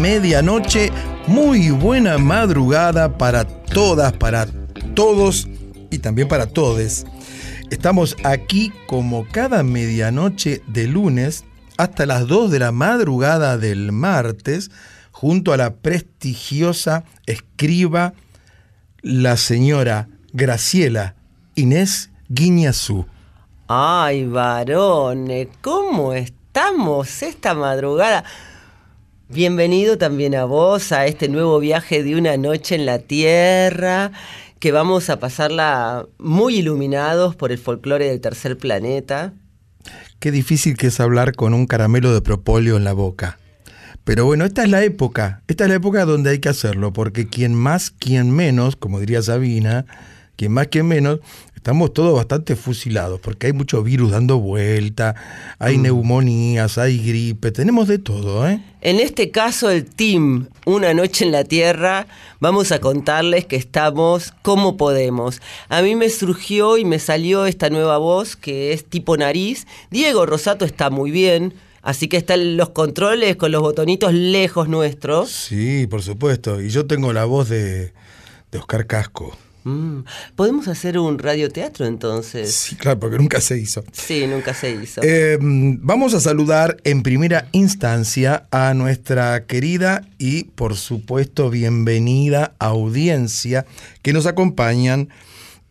Medianoche, muy buena madrugada para todas, para todos y también para todes. Estamos aquí como cada medianoche de lunes hasta las 2 de la madrugada del martes, junto a la prestigiosa escriba, la señora Graciela Inés Guiñazú. Ay, varones, ¿cómo estamos esta madrugada? Bienvenido también a vos a este nuevo viaje de una noche en la Tierra, que vamos a pasarla muy iluminados por el folclore del tercer planeta. Qué difícil que es hablar con un caramelo de propóleo en la boca. Pero bueno, esta es la época, esta es la época donde hay que hacerlo, porque quien más, quien menos, como diría Sabina, quien más, quien menos, estamos todos bastante fusilados, porque hay mucho virus dando vuelta, hay neumonías, hay gripe, tenemos de todo, ¿eh? En este caso, el team Una Noche en la Tierra, vamos a contarles que estamos como podemos. A mí me surgió y me salió esta nueva voz que es tipo nariz. Diego Rosato está muy bien. Así que están los controles con los botonitos lejos nuestros. Sí, por supuesto. Y yo tengo la voz de, de Oscar Casco. Mm, ¿Podemos hacer un radioteatro entonces? Sí, claro, porque nunca se hizo. Sí, nunca se hizo. Eh, vamos a saludar en primera instancia a nuestra querida y por supuesto bienvenida audiencia que nos acompañan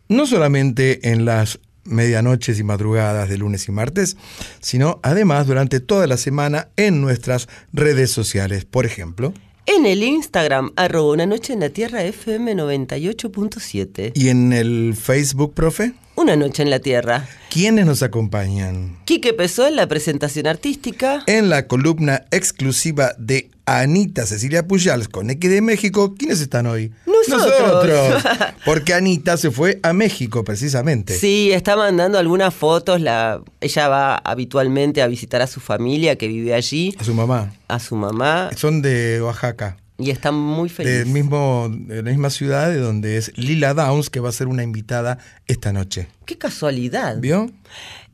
no solamente en las medianoches y madrugadas de lunes y martes, sino además durante toda la semana en nuestras redes sociales. Por ejemplo, en el Instagram, arroba una noche en la tierra FM 98.7. ¿Y en el Facebook, profe? Una noche en la tierra. ¿Quiénes nos acompañan? Quique Pesó en la presentación artística. En la columna exclusiva de Anita Cecilia Pujals con X de México, ¿quiénes están hoy? Nosotros. Porque Anita se fue a México, precisamente. Sí, está mandando algunas fotos. La, ella va habitualmente a visitar a su familia que vive allí. A su mamá. A su mamá. Son de Oaxaca. Y están muy felices. Del mismo, de la misma ciudad de donde es Lila Downs, que va a ser una invitada esta noche. Qué casualidad. ¿Vio?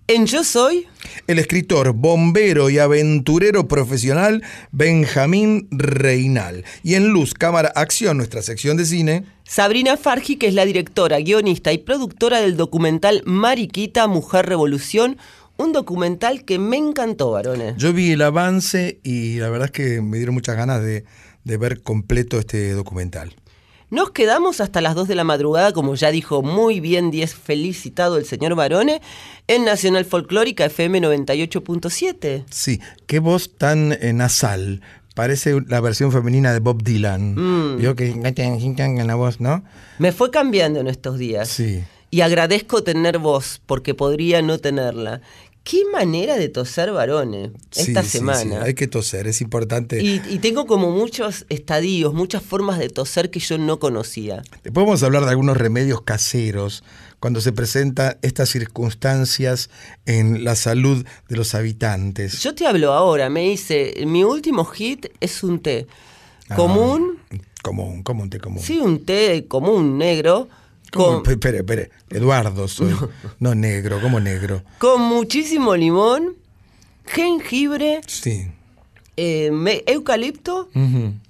En Yo Soy. El escritor, bombero y aventurero profesional Benjamín Reinal. Y en Luz, Cámara, Acción, nuestra sección de cine. Sabrina Fargi, que es la directora, guionista y productora del documental Mariquita, Mujer Revolución. Un documental que me encantó, varones. Yo vi el avance y la verdad es que me dieron muchas ganas de, de ver completo este documental. Nos quedamos hasta las 2 de la madrugada, como ya dijo muy bien 10 felicitado el señor Barone, en Nacional Folclórica FM 98.7. Sí, qué voz tan eh, nasal. Parece la versión femenina de Bob Dylan. Mm. Vio que en la voz, ¿no? Me fue cambiando en estos días. Sí. Y agradezco tener voz, porque podría no tenerla. Qué manera de toser varones esta Sí, semana. sí, Hay que toser, es importante. Y, y tengo como muchos estadios, muchas formas de toser que yo no conocía. Después vamos a hablar de algunos remedios caseros cuando se presentan estas circunstancias en la salud de los habitantes. Yo te hablo ahora, me dice, mi último hit es un té Ah, común, Común, común, té común. sí, un té común negro. Con, Espere, espere. Eduardo soy. No. negro, como negro. con muchísimo limón, jengibre, Sí. eh, me- eucalipto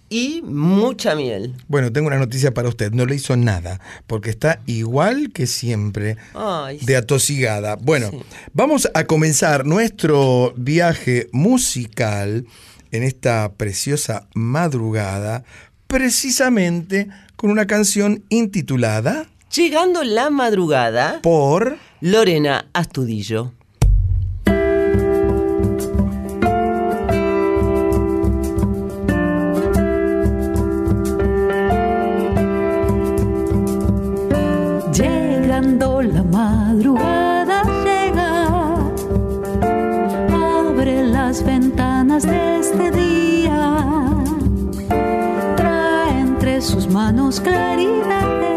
y mucha miel. Bueno, tengo una noticia para usted. No le hizo nada, porque está igual que siempre Ay, de atosigada. Bueno, Sí. vamos a comenzar nuestro viaje musical en esta preciosa madrugada, precisamente con una canción intitulada Llegando la madrugada, por... Lorena Astudillo. Llegando la madrugada llega, abre las ventanas de este día, trae entre sus manos claridades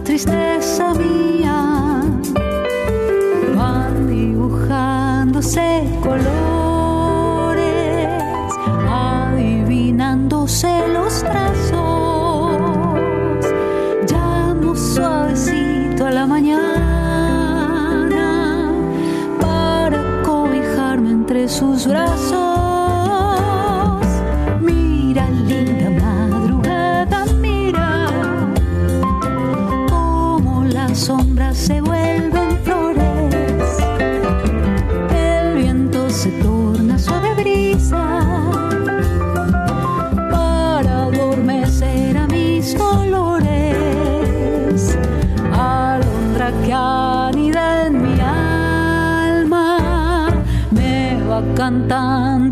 tristeza mía, van dibujándose colores, adivinándose los trazos. Llamo suavecito a la mañana para cobijarme entre sus brazos. Mira,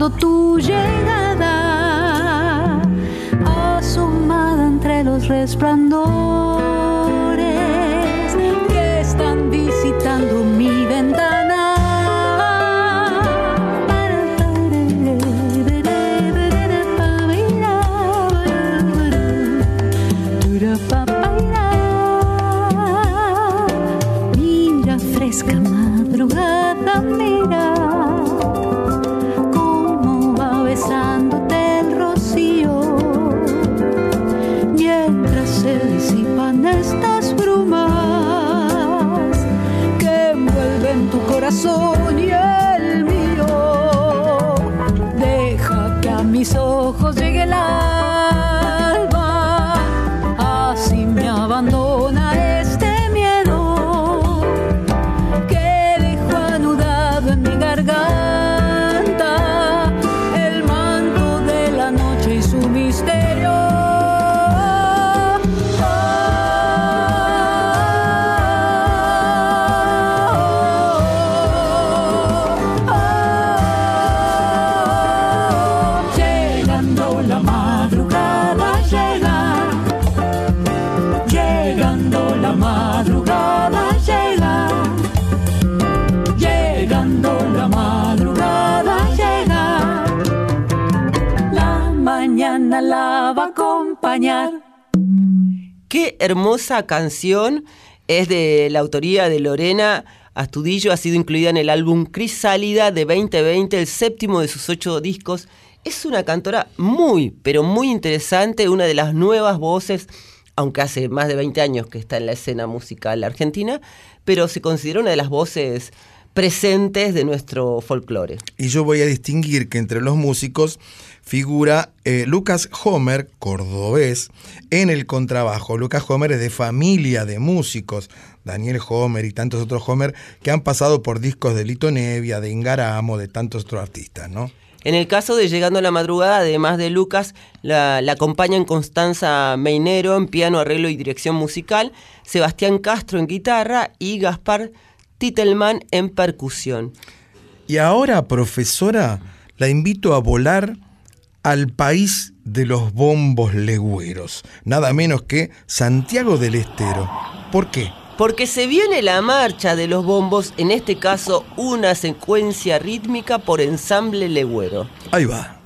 tu llegada, asomada entre los resplandores hermosa canción es de la autoría de Lorena Astudillo, ha sido incluida en el álbum Crisálida de 2020, el séptimo de sus ocho discos. Es una cantora muy, pero muy interesante, una de las nuevas voces, aunque hace más de 20 años que está en la escena musical argentina, pero se considera una de las voces presentes de nuestro folclore. Y yo voy a distinguir que entre los músicos figura eh, Lucas Homer, cordobés, en el contrabajo. Lucas Homer es de familia de músicos, Daniel Homer y tantos otros Homer, que han pasado por discos de Lito Nevia, de Ingaramo, de tantos otros artistas, ¿no? En el caso de Llegando a la Madrugada, además de Lucas, la, la acompañan Constanza Meinero en piano, arreglo y dirección musical, Sebastián Castro en guitarra y Gaspar Titelman en percusión. Y ahora, profesora, la invito a volar al país de los bombos legüeros, nada menos que Santiago del Estero. ¿Por qué? Porque se viene la marcha de los bombos, en este caso una secuencia rítmica por ensamble legüero. Ahí va.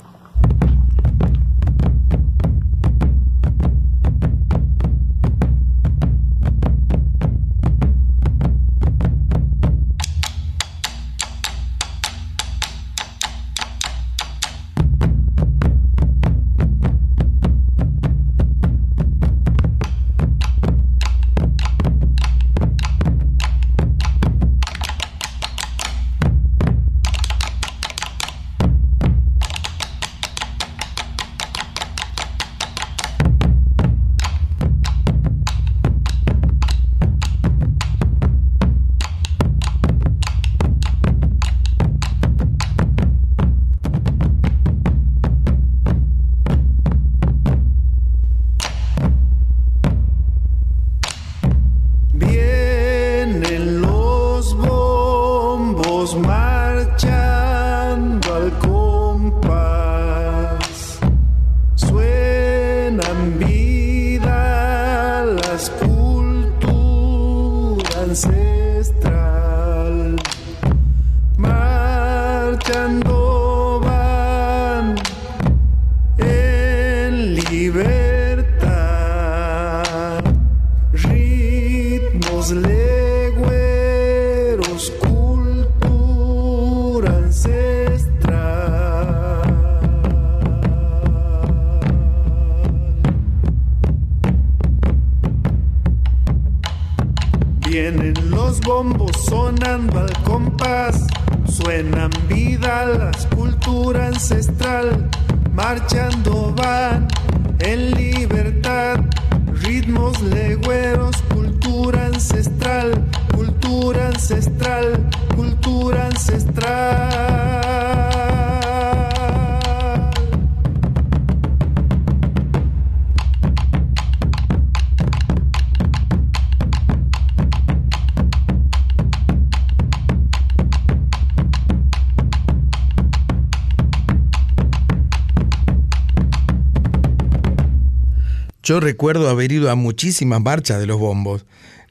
Recuerdo haber ido a muchísimas marchas de los bombos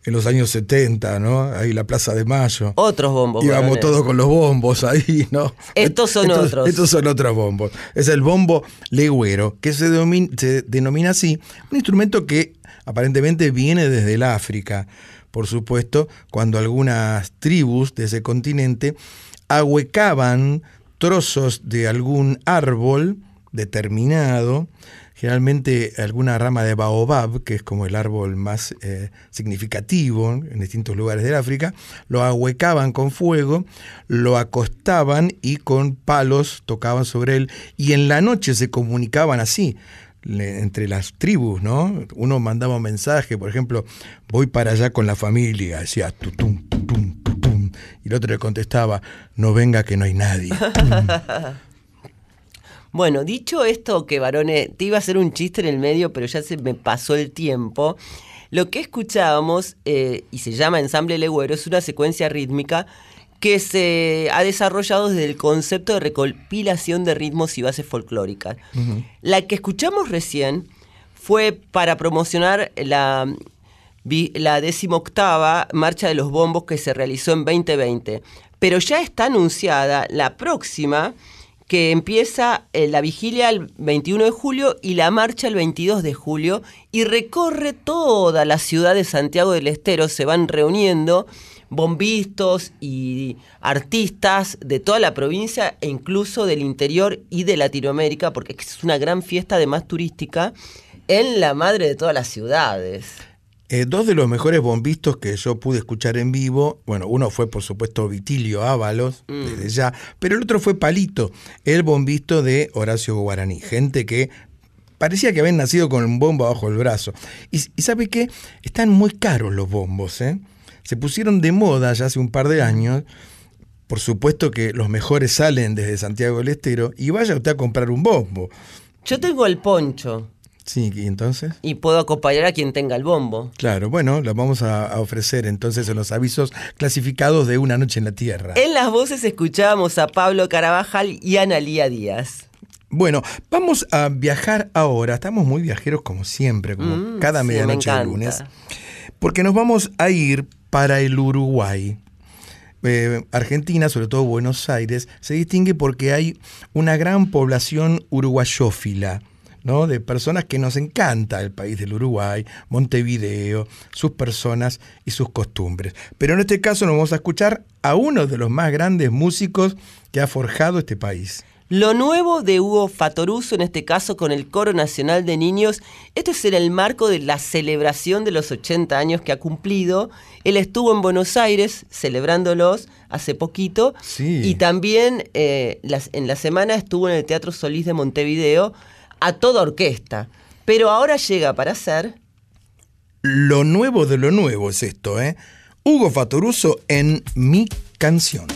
en los años 70, ¿no? Ahí la Plaza de Mayo. Otros bombos. Íbamos todos con los bombos ahí, ¿no? Estos son otros. Estos son otros bombos. Es el bombo legüero, que se, se denomina así, un instrumento que aparentemente viene desde el África. Por supuesto, cuando algunas tribus de ese continente ahuecaban trozos de algún árbol determinado, generalmente alguna rama de baobab, que es como el árbol más eh, significativo en distintos lugares del África, lo ahuecaban con fuego, lo acostaban y con palos tocaban sobre él, y en la noche se comunicaban así entre las tribus, ¿no? Uno mandaba un mensaje, por ejemplo, voy para allá con la familia, decía tutum, tutum, tutum, y el otro le contestaba, no venga que no hay nadie. Bueno, dicho esto, que varones, te iba a hacer un chiste en el medio, pero ya se me pasó el tiempo. Lo que escuchábamos, eh, y se llama ensamble legüero, es una secuencia rítmica que se ha desarrollado desde el concepto de recopilación de ritmos y bases folclóricas. La que escuchamos recién fue para promocionar la, la decimoctava Marcha de los Bombos que se realizó en 2020. Pero ya está anunciada la próxima, que empieza eh, la vigilia el 21 de julio y la marcha el 22 de julio y recorre toda la ciudad de Santiago del Estero, se van reuniendo bombistas y artistas de toda la provincia e incluso del interior y de Latinoamérica, porque es una gran fiesta además turística en la madre de todas las ciudades. Eh, dos de los mejores bombistas que yo pude escuchar en vivo, bueno, uno fue por supuesto Vitilio Ábalos, desde ya, pero el otro fue Palito, el bombisto de Horacio Guaraní, gente que parecía que habían nacido con un bombo bajo el brazo. Y, y ¿sabe qué? Están muy caros los bombos, ¿eh? Se pusieron de moda ya hace un par de años, por supuesto que los mejores salen desde Santiago del Estero y vaya usted a comprar un bombo. Yo tengo el poncho. Sí, y entonces. Y puedo acompañar a quien tenga el bombo. Claro, bueno, lo vamos a, a, ofrecer entonces en los avisos clasificados de Una Noche en la Tierra. En las voces escuchábamos a Pablo Carabajal y Analía Díaz. Bueno, vamos a viajar ahora. Estamos muy viajeros como siempre, como mm, cada sí, medianoche de lunes. Porque nos vamos a ir para el Uruguay. Eh, Argentina, sobre todo Buenos Aires, se distingue porque hay una gran población uruguayófila. ¿No? de personas que nos encanta el país del Uruguay, Montevideo, sus personas y sus costumbres. Pero en este caso nos vamos a escuchar a uno de los más grandes músicos que ha forjado este país. Lo nuevo de Hugo Fatoruso, en este caso con el Coro Nacional de Niños, esto es en el marco de la celebración de los 80 años que ha cumplido. Él estuvo en Buenos Aires celebrándolos hace poquito sí. y también eh, las, en la semana estuvo en el Teatro Solís de Montevideo a toda orquesta. Pero ahora llega para hacer... Lo nuevo de lo nuevo es esto, ¿eh? Hugo Fatoruso en Mi Canción.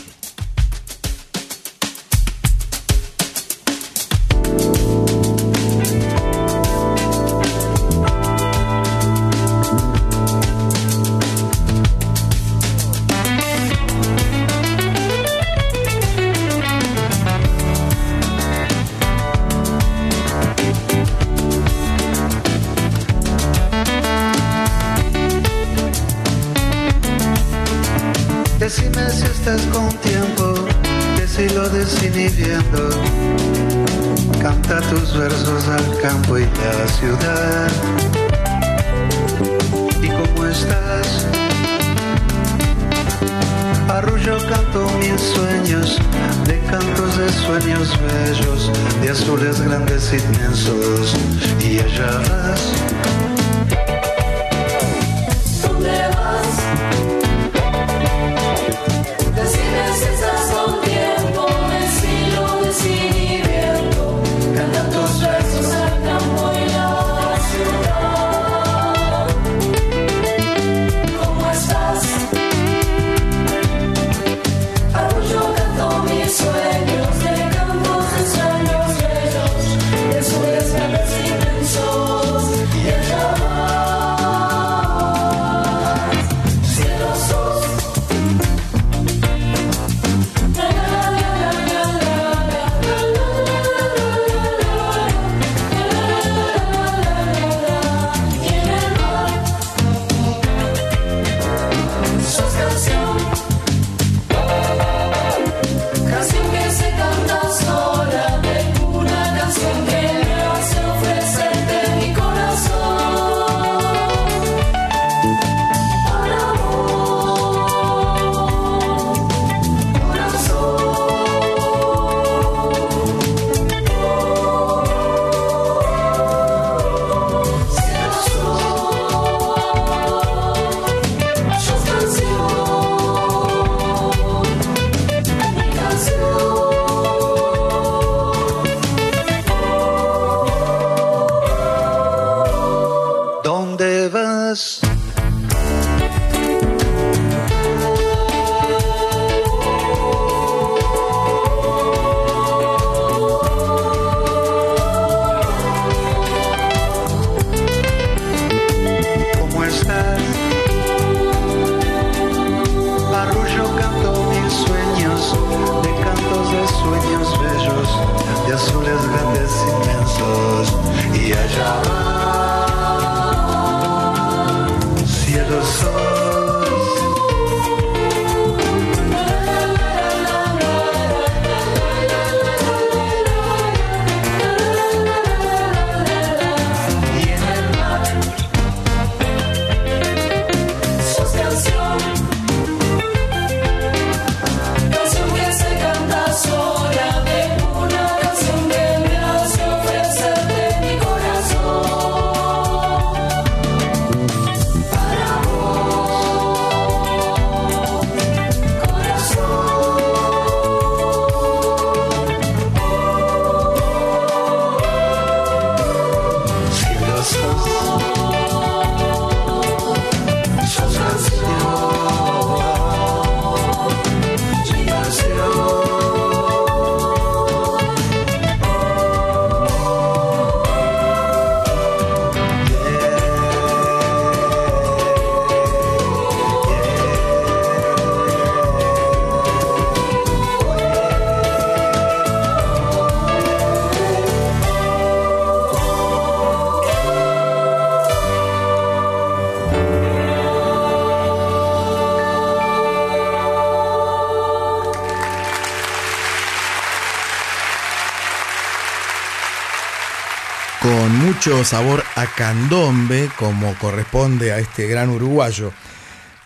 Sabor a candombe, como corresponde a este gran uruguayo,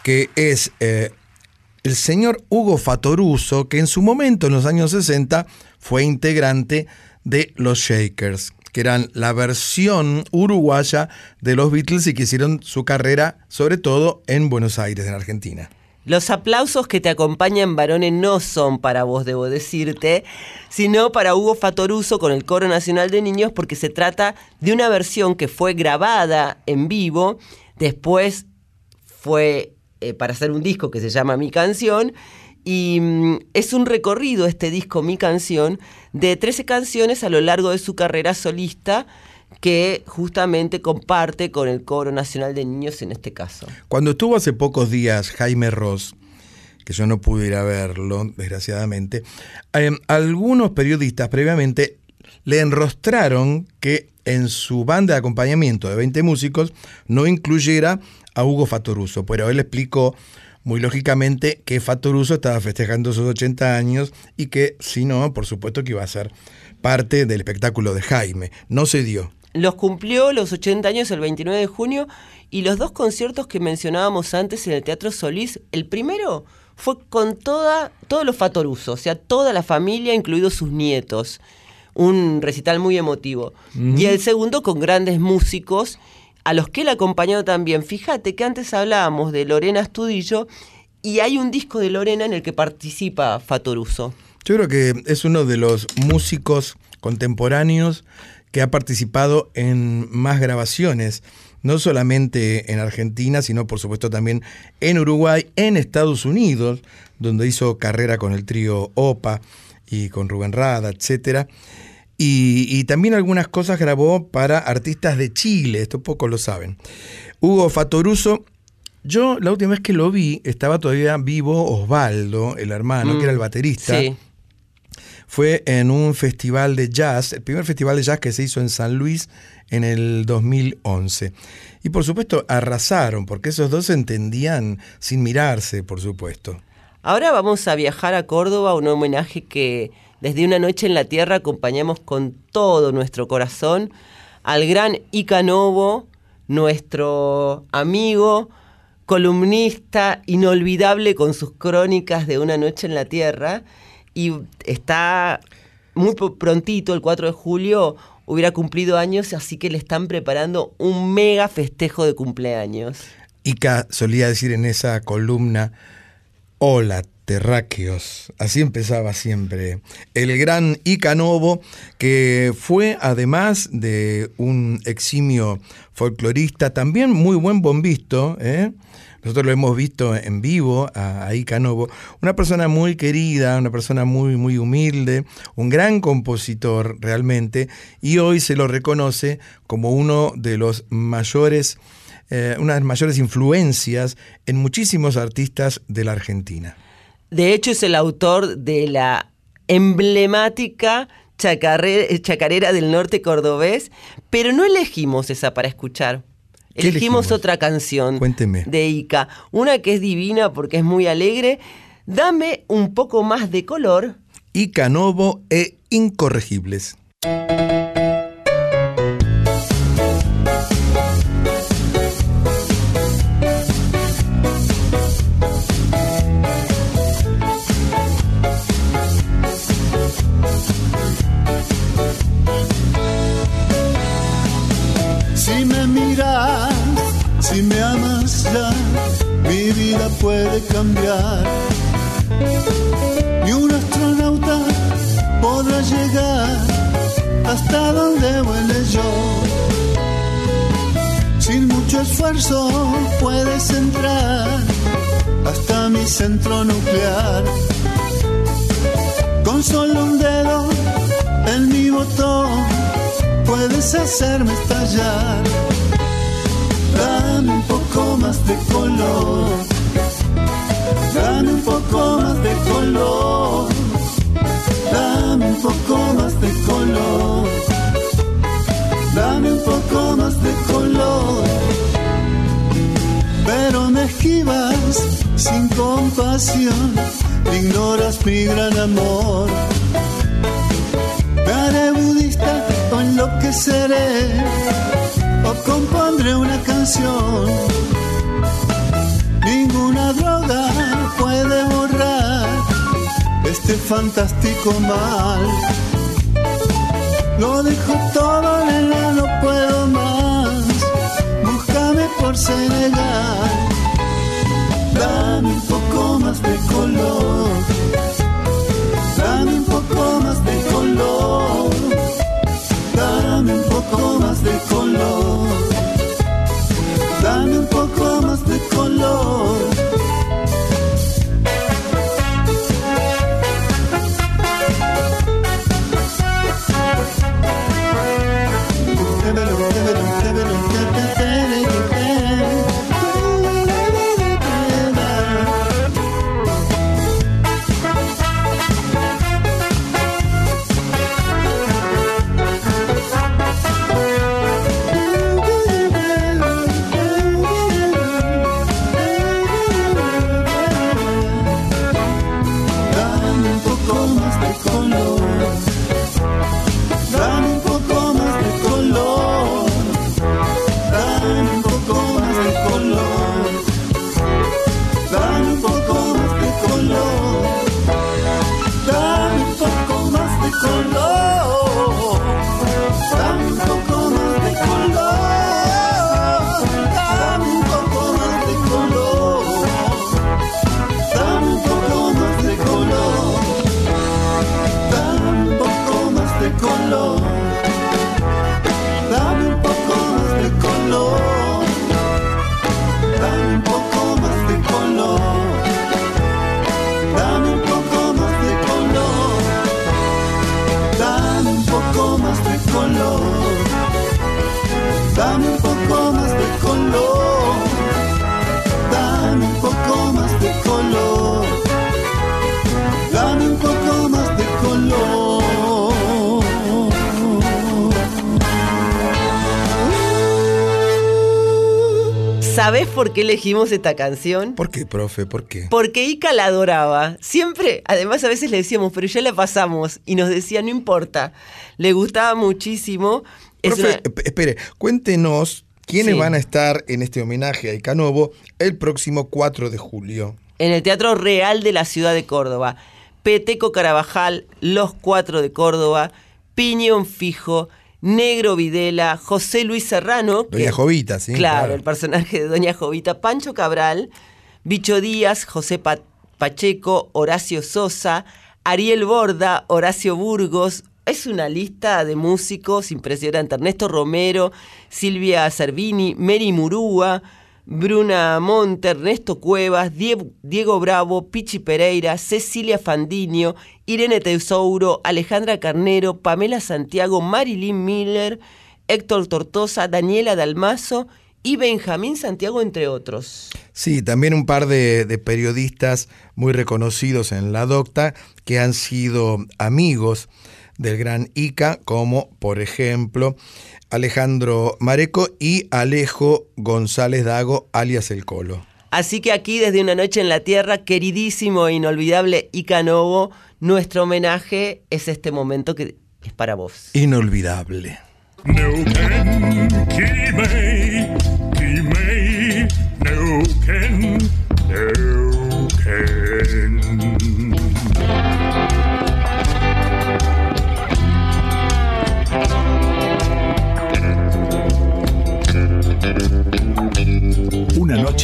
que es eh, el señor Hugo Fatoruso, que en su momento, en los años 60, fue integrante de los Shakers, que eran la versión uruguaya de los Beatles y que hicieron su carrera, sobre todo en Buenos Aires, en Argentina. Los aplausos que te acompañan, varones, no son para vos, debo decirte, sino para Hugo Fatoruso con el Coro Nacional de Niños, porque se trata de una versión que fue grabada en vivo, después fue eh, para hacer un disco que se llama Mi Canción, y mm, es un recorrido este disco Mi Canción de 13 canciones a lo largo de su carrera solista que justamente comparte con el Coro Nacional de Niños en este caso. Cuando estuvo hace pocos días Jaime Ross, que yo no pude ir a verlo, desgraciadamente, eh, algunos periodistas previamente le enrostraron que en su banda de acompañamiento de 20 músicos no incluyera a Hugo Fatoruso, pero él explicó muy lógicamente que Fatoruso estaba festejando sus 80 años y que si no, por supuesto que iba a ser parte del espectáculo de Jaime. No se dio. Los cumplió los 80 años el 29 de junio y los dos conciertos que mencionábamos antes en el Teatro Solís, el primero fue con toda, todos los Fatoruso, o sea, toda la familia, incluidos sus nietos. Un recital muy emotivo. Y el segundo con grandes músicos, a los que él acompañó también. Fíjate que antes hablábamos de Lorena Astudillo y hay un disco de Lorena en el que participa Fatoruso. Yo creo que es uno de los músicos contemporáneos que ha participado en más grabaciones, no solamente en Argentina, sino por supuesto también en Uruguay, en Estados Unidos, donde hizo carrera con el trío OPA y con Rubén Rada, etc. Y, también algunas cosas grabó para artistas de Chile, esto pocos lo saben. Hugo Fatoruso yo la última vez que lo vi estaba todavía vivo Osvaldo, el hermano, que era el mm, baterista. Sí fue en un festival de jazz, el primer festival de jazz que se hizo en San Luis en el 2011. Y por supuesto arrasaron, porque esos dos se entendían sin mirarse, por supuesto. Ahora vamos a viajar a Córdoba, un homenaje que desde una noche en la tierra acompañamos con todo nuestro corazón al gran Ica Novo, nuestro amigo, columnista inolvidable con sus crónicas de una noche en la tierra y está muy prontito, el 4 de julio, hubiera cumplido años, así que le están preparando un mega festejo de cumpleaños. Ica solía decir en esa columna, hola terráqueos, así empezaba siempre. El gran Ica Novo, que fue además de un eximio folclorista, también muy buen bombisto, ¿eh? Nosotros lo hemos visto en vivo a, Ica Novo. Una persona muy querida, una persona muy, muy humilde, un gran compositor realmente, y hoy se lo reconoce como uno de los mayores, eh, una de las mayores influencias en muchísimos artistas de la Argentina. De hecho, es el autor de la emblemática chacarera del norte cordobés, pero no elegimos esa para escuchar Elegimos, otra canción de Ica, una que es divina porque es muy alegre. Dame un poco más de color. Ica Novo e Incorregibles. Si me amas ya, mi vida puede cambiar. Ni un astronauta podrá llegar hasta donde vuele yo. Sin mucho esfuerzo puedes entrar hasta mi centro nuclear. Con solo un dedo en mi botón puedes hacerme estallar Dame un poco más de color. Dame un poco más de color. Dame un poco más de color. Dame un poco más de color. Pero me esquivas sin compasión. Ignoras mi gran amor. Me haré budista o enloqueceré canción. Ninguna droga puede borrar este fantástico mal. Lo dejo todo, nena, no puedo más. Búscame por Senegal. Dame un poco más de color. Dame un poco más de color. Dame un poco más de color. Por qué elegimos esta canción? ¿Por qué, profe? ¿Por qué? Porque Ica la adoraba. Siempre, además a veces le decíamos, pero ya la pasamos. Y nos decía, no importa. Le gustaba muchísimo. Es Profe, una- espere, cuéntenos quiénes Sí. van a estar en este homenaje a Icanovo el próximo 4 de julio. en el Teatro Real de la ciudad de Córdoba. Peteco Carabajal, Los Cuatro de Córdoba, Piñón Fijo, Negro Videla, José Luis Serrano. que- Doña Jovita, sí. claro, el personaje de Doña Jovita, Pancho Cabral, Bicho Díaz, José Pa- Pacheco, Horacio Sosa, Ariel Borda, Horacio Burgos. Es una lista de músicos impresionante. Ernesto Romero, Silvia Cervini, Mary Murúa, Bruna Monte, Ernesto Cuevas, Die- Diego Bravo, Pichi Pereira, Cecilia Fandinio, Irene Tesouro, Alejandra Carnero, Pamela Santiago, Marilyn Miller, Héctor Tortosa, Daniela Dalmazo y Benjamín Santiago, entre otros. Sí, también un par de periodistas muy reconocidos en la docta que han sido amigos del gran Ica, como por ejemplo Alejandro Mareco y Alejo González Dago, alias El Colo. Así que aquí, desde Una Noche en la Tierra, queridísimo e inolvidable Ica Novo, nuestro homenaje es este momento que es para vos. Inolvidable. Nuken,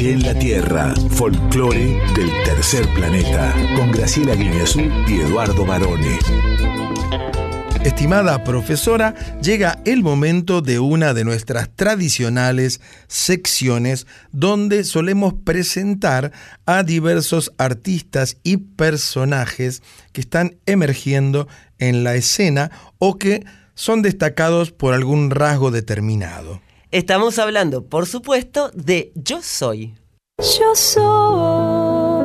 en la Tierra, folclore del tercer planeta, con Graciela Guineazú y Eduardo Barone. Estimada profesora, llega el momento de una de nuestras tradicionales secciones donde solemos presentar a diversos artistas y personajes que están emergiendo en la escena o que son destacados por algún rasgo determinado. Estamos hablando, por supuesto, de Yo Soy. Yo soy.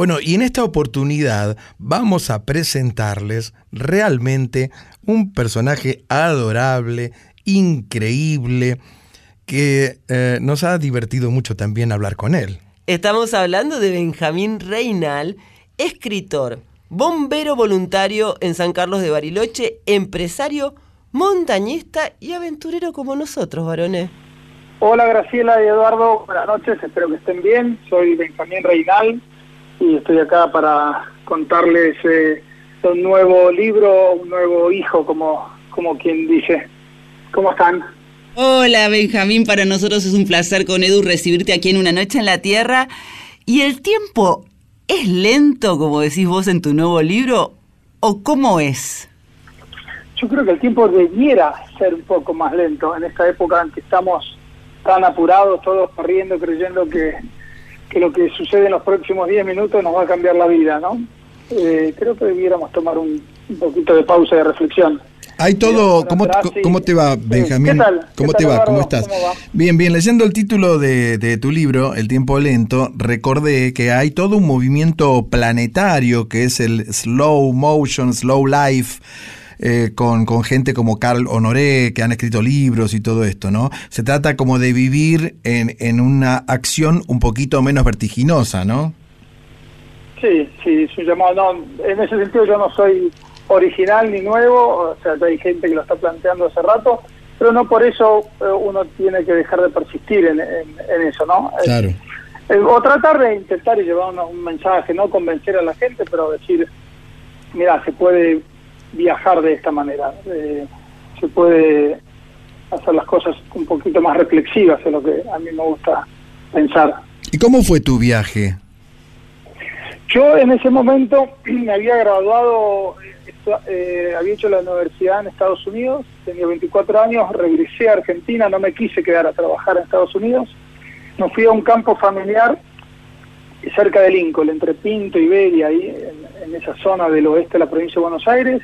Bueno, y en esta oportunidad vamos a presentarles realmente un personaje adorable, increíble, que eh, nos ha divertido mucho también hablar con él. Estamos hablando de Benjamín Reinal, escritor, bombero voluntario en San Carlos de Bariloche, empresario, montañista y aventurero como nosotros, varones. Hola Graciela y Eduardo, buenas noches, espero que estén bien. Soy Benjamín Reinal y estoy acá para contarles eh, un nuevo libro, un nuevo hijo, como, como quien dice. ¿Cómo están? Hola Benjamín, para nosotros es un placer con Edu recibirte aquí en Una Noche en la Tierra. ¿Y el tiempo es lento, como decís vos en tu nuevo libro, o cómo es? Yo creo que el tiempo debiera ser un poco más lento en esta época en que estamos tan apurados, todos corriendo, creyendo que, que lo que sucede en los próximos 10 minutos nos va a cambiar la vida, ¿no? Eh, creo que debiéramos tomar un, un poquito de pausa de reflexión. Hay todo, ¿cómo, ¿cómo te va, Benjamín? ¿Qué tal? ¿Cómo ¿Qué te tal, va? ¿Cómo estás? ¿Cómo va? Bien, bien, leyendo el título de, de tu libro, El tiempo lento, recordé que hay todo un movimiento planetario que es el slow motion, slow life, eh, con, con gente como Carl Honoré, que han escrito libros y todo esto, ¿no? Se trata como de vivir en, en una acción un poquito menos vertiginosa, ¿no? Sí, sí, es un llamado. No, en ese sentido yo no soy original ni nuevo, o sea, hay gente que lo está planteando hace rato, pero no por eso eh, uno tiene que dejar de persistir en, en- en eso, ¿no? Eh, Claro. eh, o tratar de intentar y llevar un mensaje, no convencer a la gente, pero decir, mira, se puede viajar de esta manera, eh, se puede hacer las cosas un poquito más reflexivas, es lo que a mí me gusta pensar. ¿Y cómo fue tu viaje? Yo en ese momento me había graduado, eh, había hecho la universidad en Estados Unidos, tenía 24 años, regresé a Argentina, no me quise quedar a trabajar en Estados Unidos, me fui a un campo familiar cerca de Lincoln, entre Pinto y Beria, ahí en, en esa zona del oeste de la provincia de Buenos Aires,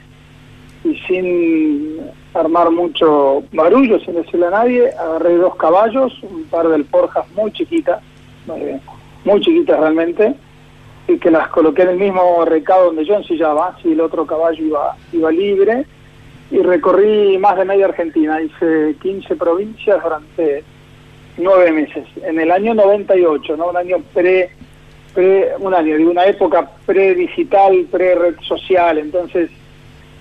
y sin armar mucho barullo, sin decirle a nadie, agarré dos caballos, un par de alforjas muy chiquitas, muy chiquitas realmente, y que las coloqué en el mismo recado donde yo ensillaba, si el otro caballo iba, iba libre, y recorrí más de media Argentina, hice 15 provincias durante nueve meses, en el año 98, ¿no? un año pre, pre un año, digo, una época pre-digital, pre-red social, entonces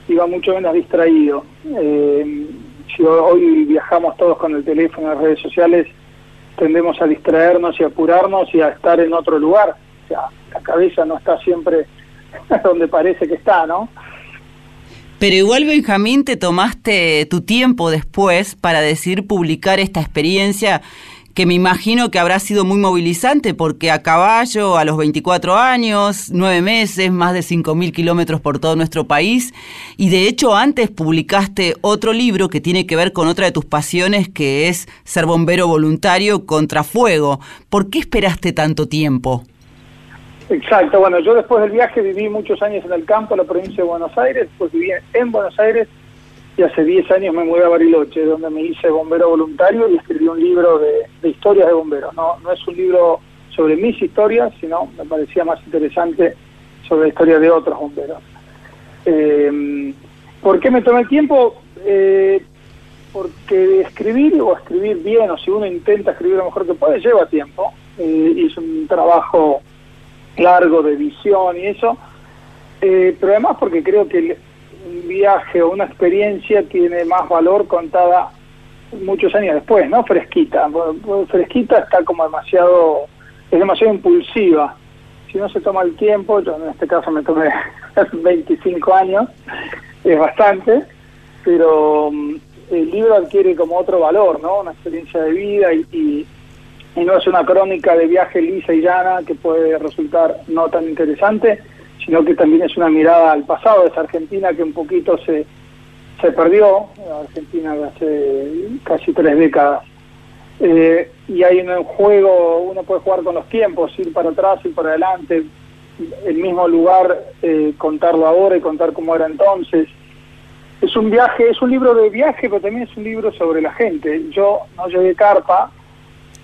iba mucho menos distraído. Eh, si hoy viajamos todos con el teléfono, las redes sociales, tendemos a distraernos y a apurarnos y a estar en otro lugar. O sea, la cabeza no está siempre donde parece que está, ¿no? Pero igual, Benjamín, te tomaste tu tiempo después para decidir publicar esta experiencia que me imagino que habrá sido muy movilizante porque a caballo, a los 24 años, nueve meses, más de 5.000 kilómetros por todo nuestro país. Y de hecho antes publicaste otro libro que tiene que ver con otra de tus pasiones, que es ser bombero voluntario contra fuego. ¿Por qué esperaste tanto tiempo? Exacto, bueno, yo después del viaje viví muchos años en el campo, en la provincia de Buenos Aires, pues viví en Buenos Aires y hace 10 años me mudé a Bariloche, donde me hice bombero voluntario y escribí un libro de, historias de bomberos. No, no es un libro sobre mis historias, sino me parecía más interesante sobre la historia de otros bomberos. Eh, ¿Por qué me tomé el tiempo? Eh, porque escribir o escribir bien, o si uno intenta escribir lo mejor que puede, lleva tiempo. Eh, es un trabajo largo de visión y eso. Eh, pero además porque creo que un viaje o una experiencia tiene más valor contada muchos años después, ¿no? Fresquita. Fresquita está como demasiado, es demasiado impulsiva. Si no se toma el tiempo, yo en este caso me tomé 25 años, es bastante, pero mm, el libro adquiere como otro valor, ¿no? Una experiencia de vida y, y, y no es una crónica de viaje lisa y llana que puede resultar no tan interesante, sino que también es una mirada al pasado de esa Argentina que un poquito se, se perdió, Argentina de hace casi tres décadas. Eh, y hay un juego, uno puede jugar con los tiempos, ir para atrás, ir para adelante, el mismo lugar, eh, contarlo ahora y contar cómo era entonces. Es un viaje, es un libro de viaje, pero también es un libro sobre la gente. Yo no llevé carpa,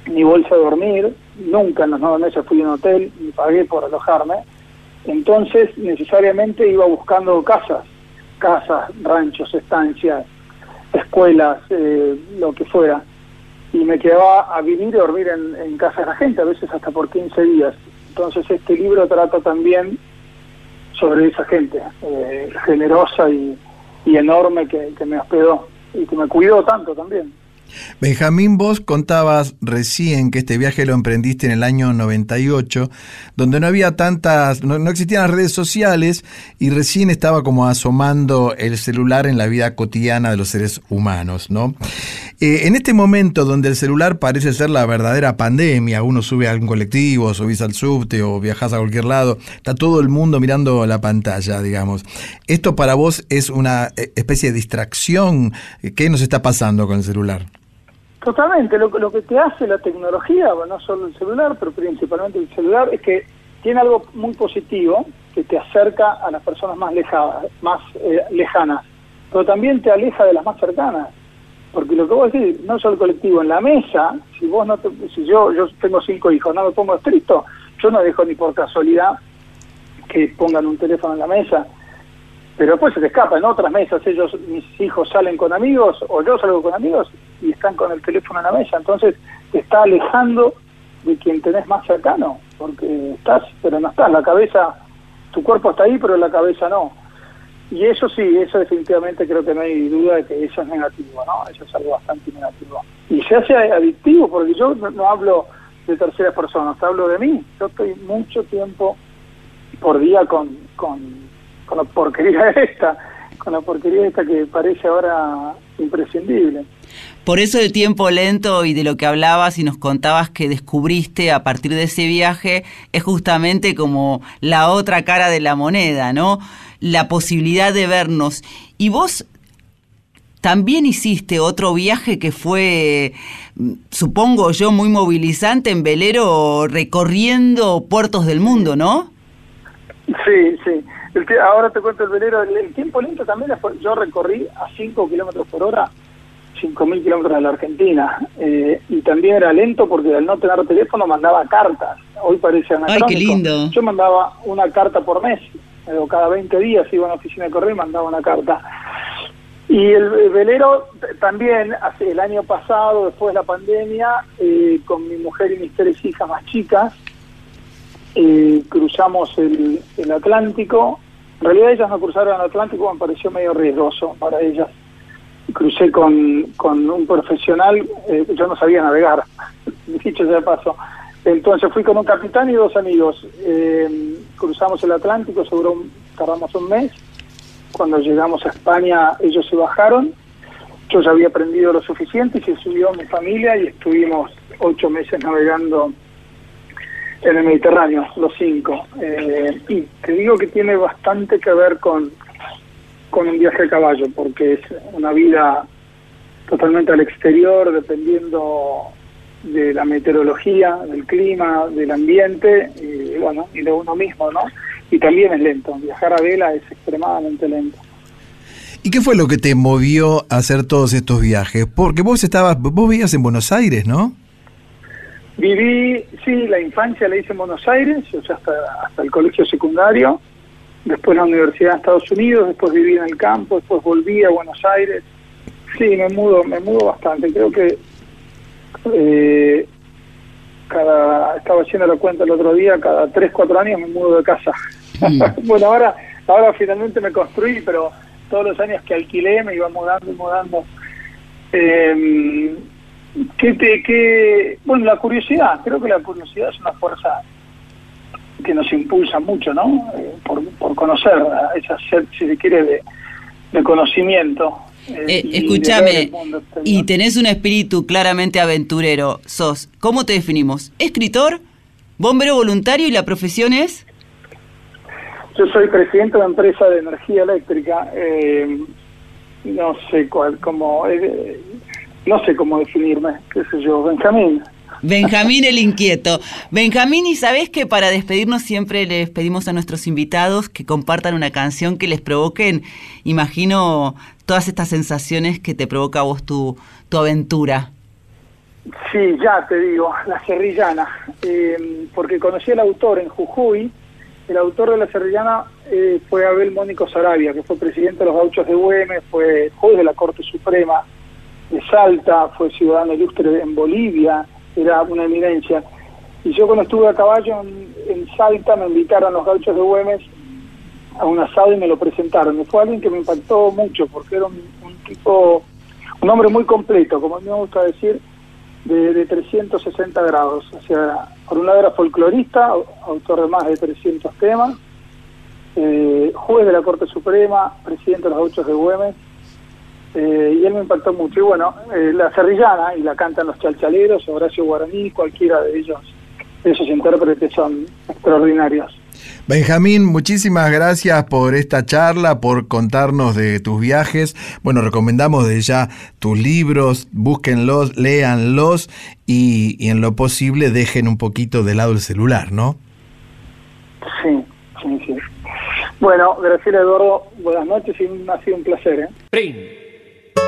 ni bolsa de dormir, nunca en los nueve meses fui a un hotel, ni pagué por alojarme. Entonces necesariamente iba buscando casas, casas, ranchos, estancias, escuelas, eh, lo que fuera. Y me quedaba a vivir y dormir en, en casa de la gente, a veces hasta por 15 días. Entonces este libro trata también sobre esa gente eh, generosa y, y enorme que, que me hospedó y que me cuidó tanto también. Benjamín, vos contabas recién que este viaje lo emprendiste en el año 98, donde no había tantas, no, existían las redes sociales y recién estaba como asomando el celular en la vida cotidiana de los seres humanos, ¿no? Eh, en este momento donde el celular parece ser la verdadera pandemia, uno sube a un colectivo, subís al subte o viajás a cualquier lado, está todo el mundo mirando la pantalla, digamos. ¿Esto para vos es una eh, especie de distracción? ¿Qué nos está pasando con el celular? Totalmente, lo, lo, que te hace la tecnología, no solo el celular, pero principalmente el celular, es que tiene algo muy positivo que te acerca a las personas más lejanas, más eh, lejanas, pero también te aleja de las más cercanas, porque lo que vos decís, no solo el colectivo, en la mesa, si vos no te, si yo yo tengo cinco hijos, no me pongo estricto, yo no dejo ni por casualidad que pongan un teléfono en la mesa, pero después se te escapa en otras mesas, ellos, mis hijos salen con amigos o yo salgo con amigos y están con el teléfono en la mesa, entonces te está alejando de quien tenés más cercano, porque estás, pero no estás, la cabeza, tu cuerpo está ahí, pero la cabeza no. Y eso sí, eso definitivamente creo que no hay duda de que eso es negativo, ¿no? Eso es algo bastante negativo. Y se hace adictivo, porque yo no, no hablo de terceras personas, hablo de mí. Yo estoy mucho tiempo por día con, con, con la porquería esta, con la porquería esta que parece ahora imprescindible. Por eso el tiempo lento y de lo que hablabas y nos contabas que descubriste a partir de ese viaje es justamente como la otra cara de la moneda, ¿no? La posibilidad de vernos. Y vos también hiciste otro viaje que fue, supongo yo, muy movilizante en velero recorriendo puertos del mundo, ¿no? Sí, sí. El que, ahora te cuento el velero. El, el tiempo lento también, yo recorrí a 5 kilómetros por hora 5.000 kilómetros de la Argentina. Eh, y también era lento porque al no tener teléfono mandaba cartas. Hoy parece anacrónico. Ay, qué lindo. Yo mandaba una carta por mes. Cada 20 días iba a una oficina de correo y mandaba una carta. Y el, el velero también, hace el año pasado, después de la pandemia, eh, con mi mujer y mis tres hijas más chicas, eh, cruzamos el, Atlántico. En realidad ellas no cruzaron el Atlántico, me pareció medio riesgoso para ellas crucé con, con un profesional, eh, yo no sabía navegar, dicho sea de paso. Entonces fui con un capitán y dos amigos. Eh, cruzamos el Atlántico, seguro tardamos un mes. Cuando llegamos a España, ellos se bajaron. Yo ya había aprendido lo suficiente y se subió mi familia y estuvimos ocho meses navegando en el Mediterráneo, los cinco. Eh, y te digo que tiene bastante que ver con, con un viaje a caballo, porque es una vida totalmente al exterior, dependiendo de la meteorología, del clima, del ambiente, y bueno, y de uno mismo, ¿no? Y también es lento, viajar a vela es extremadamente lento. ¿Y qué fue lo que te movió a hacer todos estos viajes? Porque vos estabas, vos vivías en Buenos Aires, ¿no? Viví, sí, la infancia la hice en Buenos Aires, o sea, hasta, hasta el colegio secundario, después la universidad en Estados Unidos, después viví en el campo, después volví a Buenos Aires. Sí, me mudo, me mudo bastante. Creo que eh, cada estaba haciendo la cuenta el otro día, cada 3, 4 años me mudo de casa. Mm. bueno, ahora ahora finalmente me construí, pero todos los años que alquilé me iba mudando y mudando. Eh, ¿qué te, qué? Bueno, la curiosidad, creo que la curiosidad es una fuerza que nos impulsa mucho, ¿no? Eh, por, por, conocer, a esa sed, si se quiere, de, de conocimiento. Eh, eh, y escúchame, y tenés un espíritu claramente aventurero. Sos, ¿cómo te definimos? ¿Escritor? ¿Bombero voluntario y la profesión es? Yo soy presidente de una empresa de energía eléctrica. Eh, no sé cuál, cómo, no sé cómo definirme, qué sé yo, Benjamín. Benjamín el inquieto. Benjamín, y sabes que para despedirnos siempre les pedimos a nuestros invitados que compartan una canción que les provoquen, imagino, todas estas sensaciones que te provoca a vos tu, tu aventura. Sí, ya te digo, La Cerrillana, eh, porque conocí al autor en Jujuy, el autor de la Serrillana eh, fue Abel Mónico Sarabia, que fue presidente de los gauchos de Güemes, fue juez de la Corte Suprema de Salta, fue ciudadano ilustre en Bolivia, era una eminencia. Y yo cuando estuve a caballo en, en Salta me invitaron los gauchos de Güemes a un asado y me lo presentaron. Y fue alguien que me impactó mucho porque era un, tipo, un hombre muy completo, como a mí me gusta decir, de, de 360 grados. O sea, por un lado era folclorista, au- autor de más de 300 temas, eh, juez de la Corte Suprema, presidente de los gauchos de Güemes, eh, y él me impactó mucho. Y bueno, eh, la serrillana, y la cantan los chalchaleros, Horacio Guaraní, cualquiera de ellos, de esos intérpretes son extraordinarios. Benjamín, muchísimas gracias por esta charla, por contarnos de tus viajes. Bueno, recomendamos de ya tus libros, búsquenlos, léanlos y, y en lo posible dejen un poquito de lado el celular, ¿no? Sí, sí, sí. Bueno, Graciela Eduardo, buenas noches y ha sido un placer. ¿eh?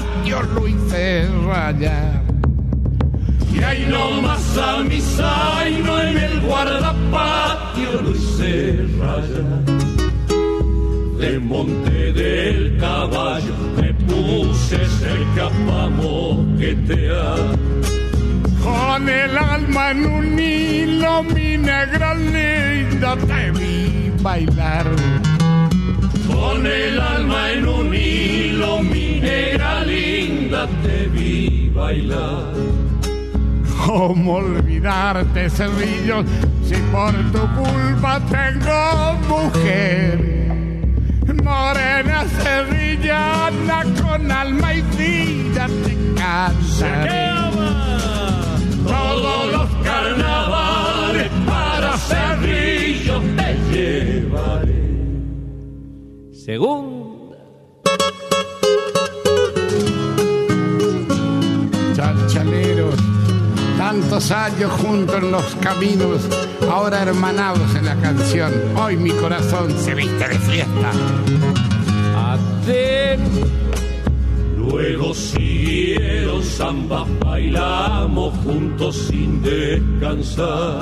guardapatio lo hice rayar. Y ahí nomás a mi zaino en el guardapatio lo hice rayar. De monte del caballo me puse cerca pa' moquetear. Con el alma en un hilo, mi negra linda, te vi bailar. Con el alma en un hilo, mi negra linda, te vi bailar. ¿Cómo olvidarte, cerrillos, si por tu culpa tengo mujer? Morena cerrillana con alma y vida te cantaré. Todos los carnavales para Cerrillo te llevaré. Segunda. Chachaleros, tantos años juntos en los caminos, ahora hermanados en la canción. Hoy mi corazón se viste de fiesta. Ate. Luego siguieron samba, bailamos juntos sin descansar.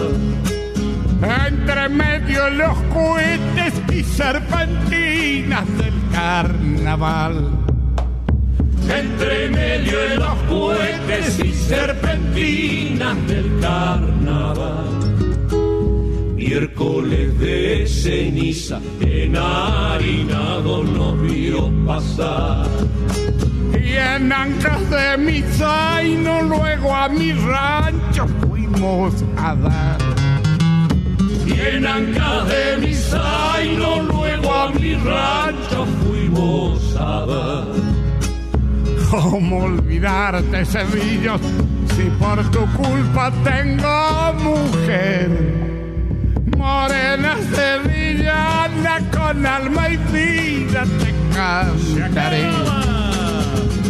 Entre medio los cohetes y serpentinas del carnaval. Entre medio de los cohetes y serpentinas del carnaval. Miércoles de ceniza, enharinado nos vio pasar. Y en ancas de mi zaino, luego a mi rancho fuimos a dar. Y en ancas de mi zaino, luego a mi rancho fuimos a dar. ¿Cómo olvidarte, Cerrillos, si por tu culpa tengo mujer? Morena sevillana con alma y vida te cantaré.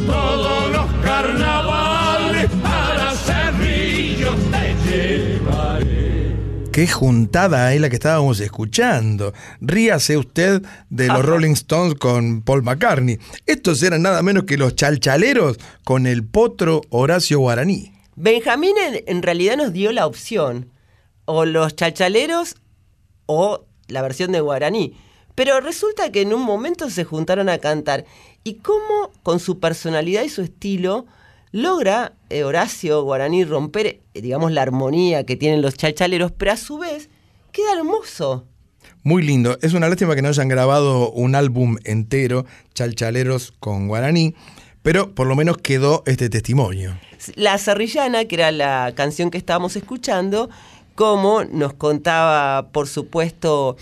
Todos los carnavales para Cerrillo te llevaré. Qué juntada es la que estábamos escuchando. Ríase usted de los Rolling Stones con Paul McCartney. Estos eran nada menos que los chalchaleros con el potro Horacio Guaraní. Benjamín en, en realidad nos dio la opción, o los chalchaleros o la versión de Guaraní. Pero resulta que en un momento se juntaron a cantar. Y cómo, con su personalidad y su estilo, logra eh, Horacio Guaraní romper, eh, digamos, la armonía que tienen los chalchaleros, pero a su vez queda hermoso. Muy lindo. Es una lástima que no hayan grabado un álbum entero, Chalchaleros con Guaraní, pero por lo menos quedó este testimonio. La Zarrillana, que era la canción que estábamos escuchando, como nos contaba, por supuesto,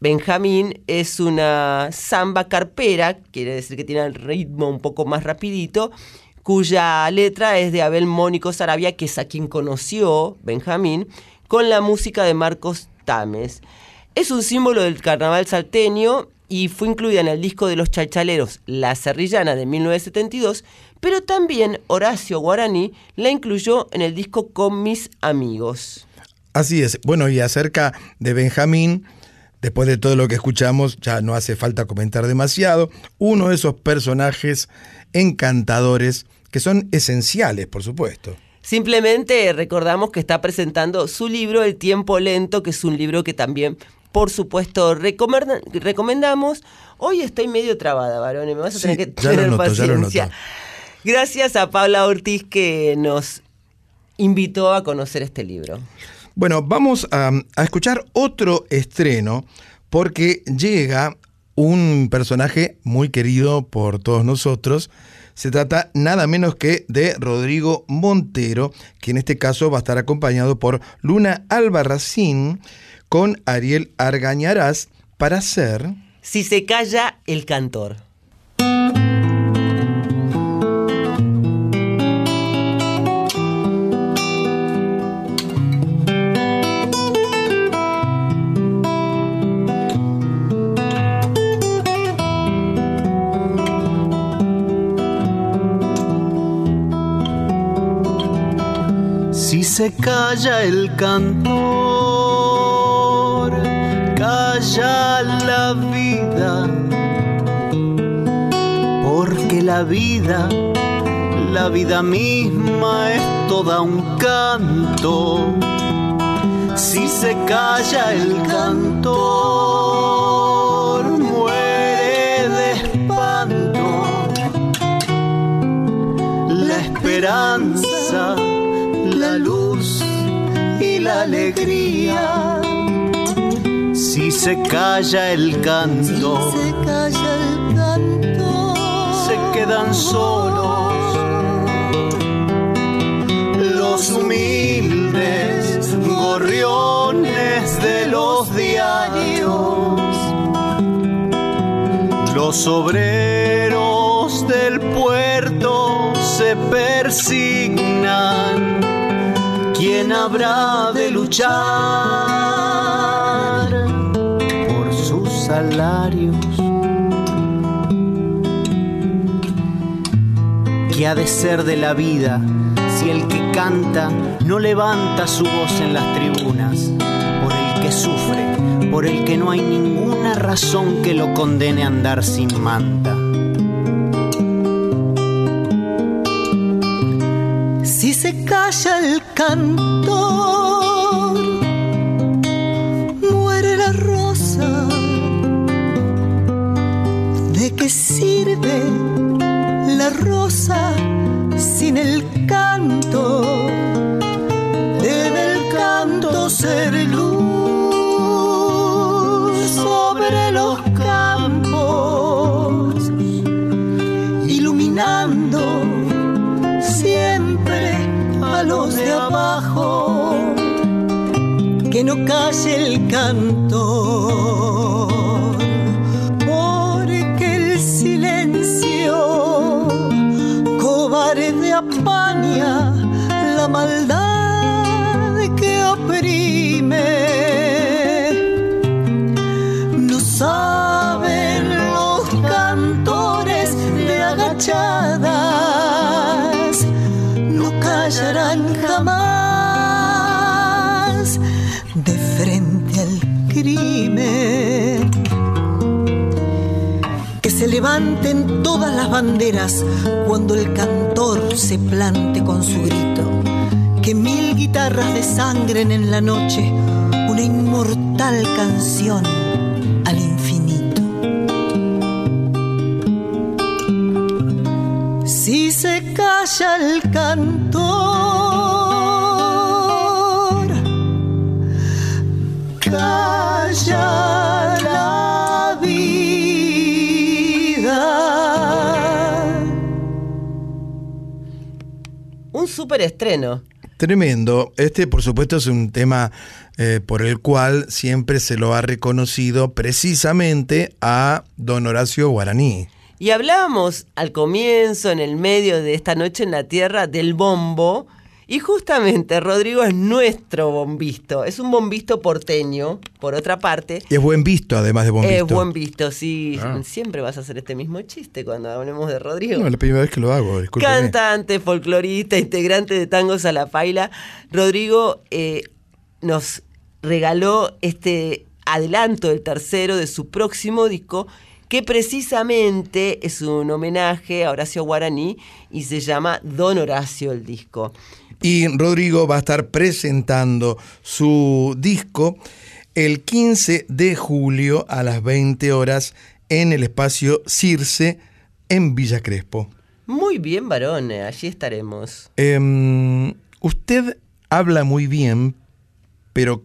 Benjamín, es una samba carpera, quiere decir que tiene el ritmo un poco más rapidito, cuya letra es de Abel Mónico Sarabia, que es a quien conoció Benjamín, con la música de Marcos Tames. Es un símbolo del carnaval salteño y fue incluida en el disco de los chalchaleros La Serrillana de 1972, pero también Horacio Guaraní la incluyó en el disco Con mis amigos. Así es. Bueno, y acerca de Benjamín, después de todo lo que escuchamos, ya no hace falta comentar demasiado. Uno de esos personajes encantadores que son esenciales, por supuesto. Simplemente recordamos que está presentando su libro El tiempo lento, que es un libro que también, por supuesto, recomenda- recomendamos. Hoy estoy medio trabada, varón, y me vas a Sí, tener que tener noto, paciencia. Gracias a Paula Ortiz que nos invitó a conocer este libro. Bueno, vamos a, a escuchar otro estreno porque llega un personaje muy querido por todos nosotros. Se trata nada menos que de Rodrigo Montero, que en este caso va a estar acompañado por Luna Albarracín con Ariel Argañarás para hacer... Si se calla el cantor. Se calla el cantor, calla la vida, porque la vida, la vida misma es toda un canto. Si se calla el cantor, muere de espanto la esperanza, la alegría. Si se calla el canto, se calla el canto, se quedan solos los humildes gorriones de los diarios, los obreros del puerto se persignan. ¿Quién habrá de luchar por sus salarios? ¿Qué ha de ser de la vida si el que canta no levanta su voz en las tribunas? Por el que sufre, por el que no hay ninguna razón que lo condene a andar sin manta. Calla el cantor, muere la rosa. ¿De qué sirve la rosa sin el canto? Debe el canto ser luz calle el canto, banderas cuando el cantor se plante con su grito. Que mil guitarras desangren en la noche una inmortal canción al infinito. Si se calla el Un super estreno. Tremendo. Este, por supuesto, es un tema eh, por el cual siempre se lo ha reconocido precisamente a don Horacio Guaraní. Y hablábamos al comienzo, en el medio de esta noche en la Tierra, del bombo. Y justamente Rodrigo es nuestro bombisto. Es un bombisto porteño, por otra parte. Y es buen visto, además de buen visto. Es buen visto, sí. Ah. Siempre vas a hacer este mismo chiste cuando hablemos de Rodrigo. No, es la primera vez que lo hago, discúlpeme. Cantante, folclorista, integrante de Tangos a la Paila. Rodrigo eh, nos regaló este adelanto del tercero de su próximo disco, que precisamente es un homenaje a Horacio Guaraní y se llama Don Horacio el disco. Y Rodrigo va a estar presentando su disco el 15 de julio a las 20 horas en el espacio Circe en Villa Crespo. Muy bien, varón, allí estaremos. Em, usted habla muy bien, pero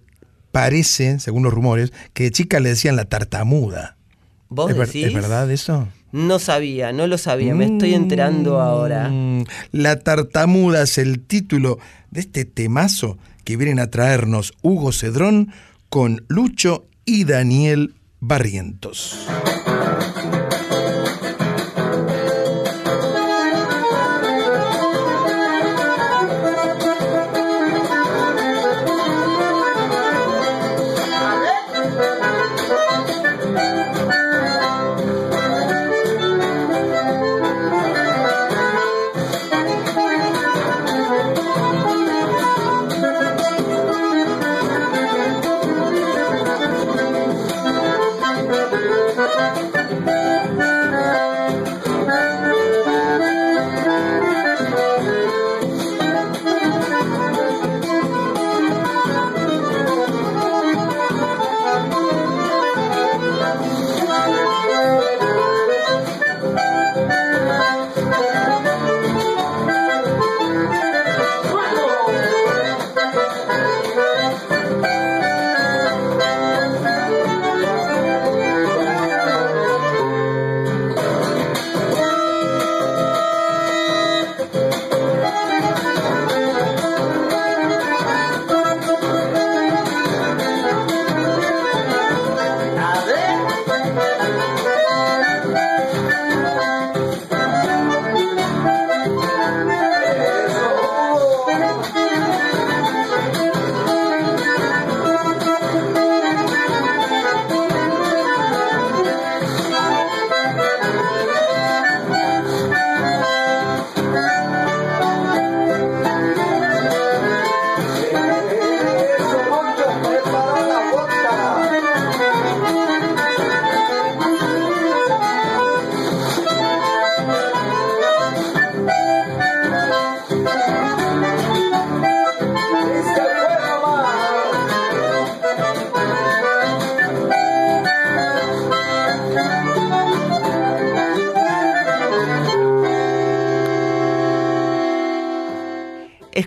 parece, según los rumores, que de chica le decían la tartamuda. ¿Vos ¿Es, ver- decís? ¿Es verdad eso? No sabía, no lo sabía, me estoy enterando ahora. Mm, La tartamuda es el título de este temazo que vienen a traernos Hugo Cedrón con Lucho y Daniel Barrientos.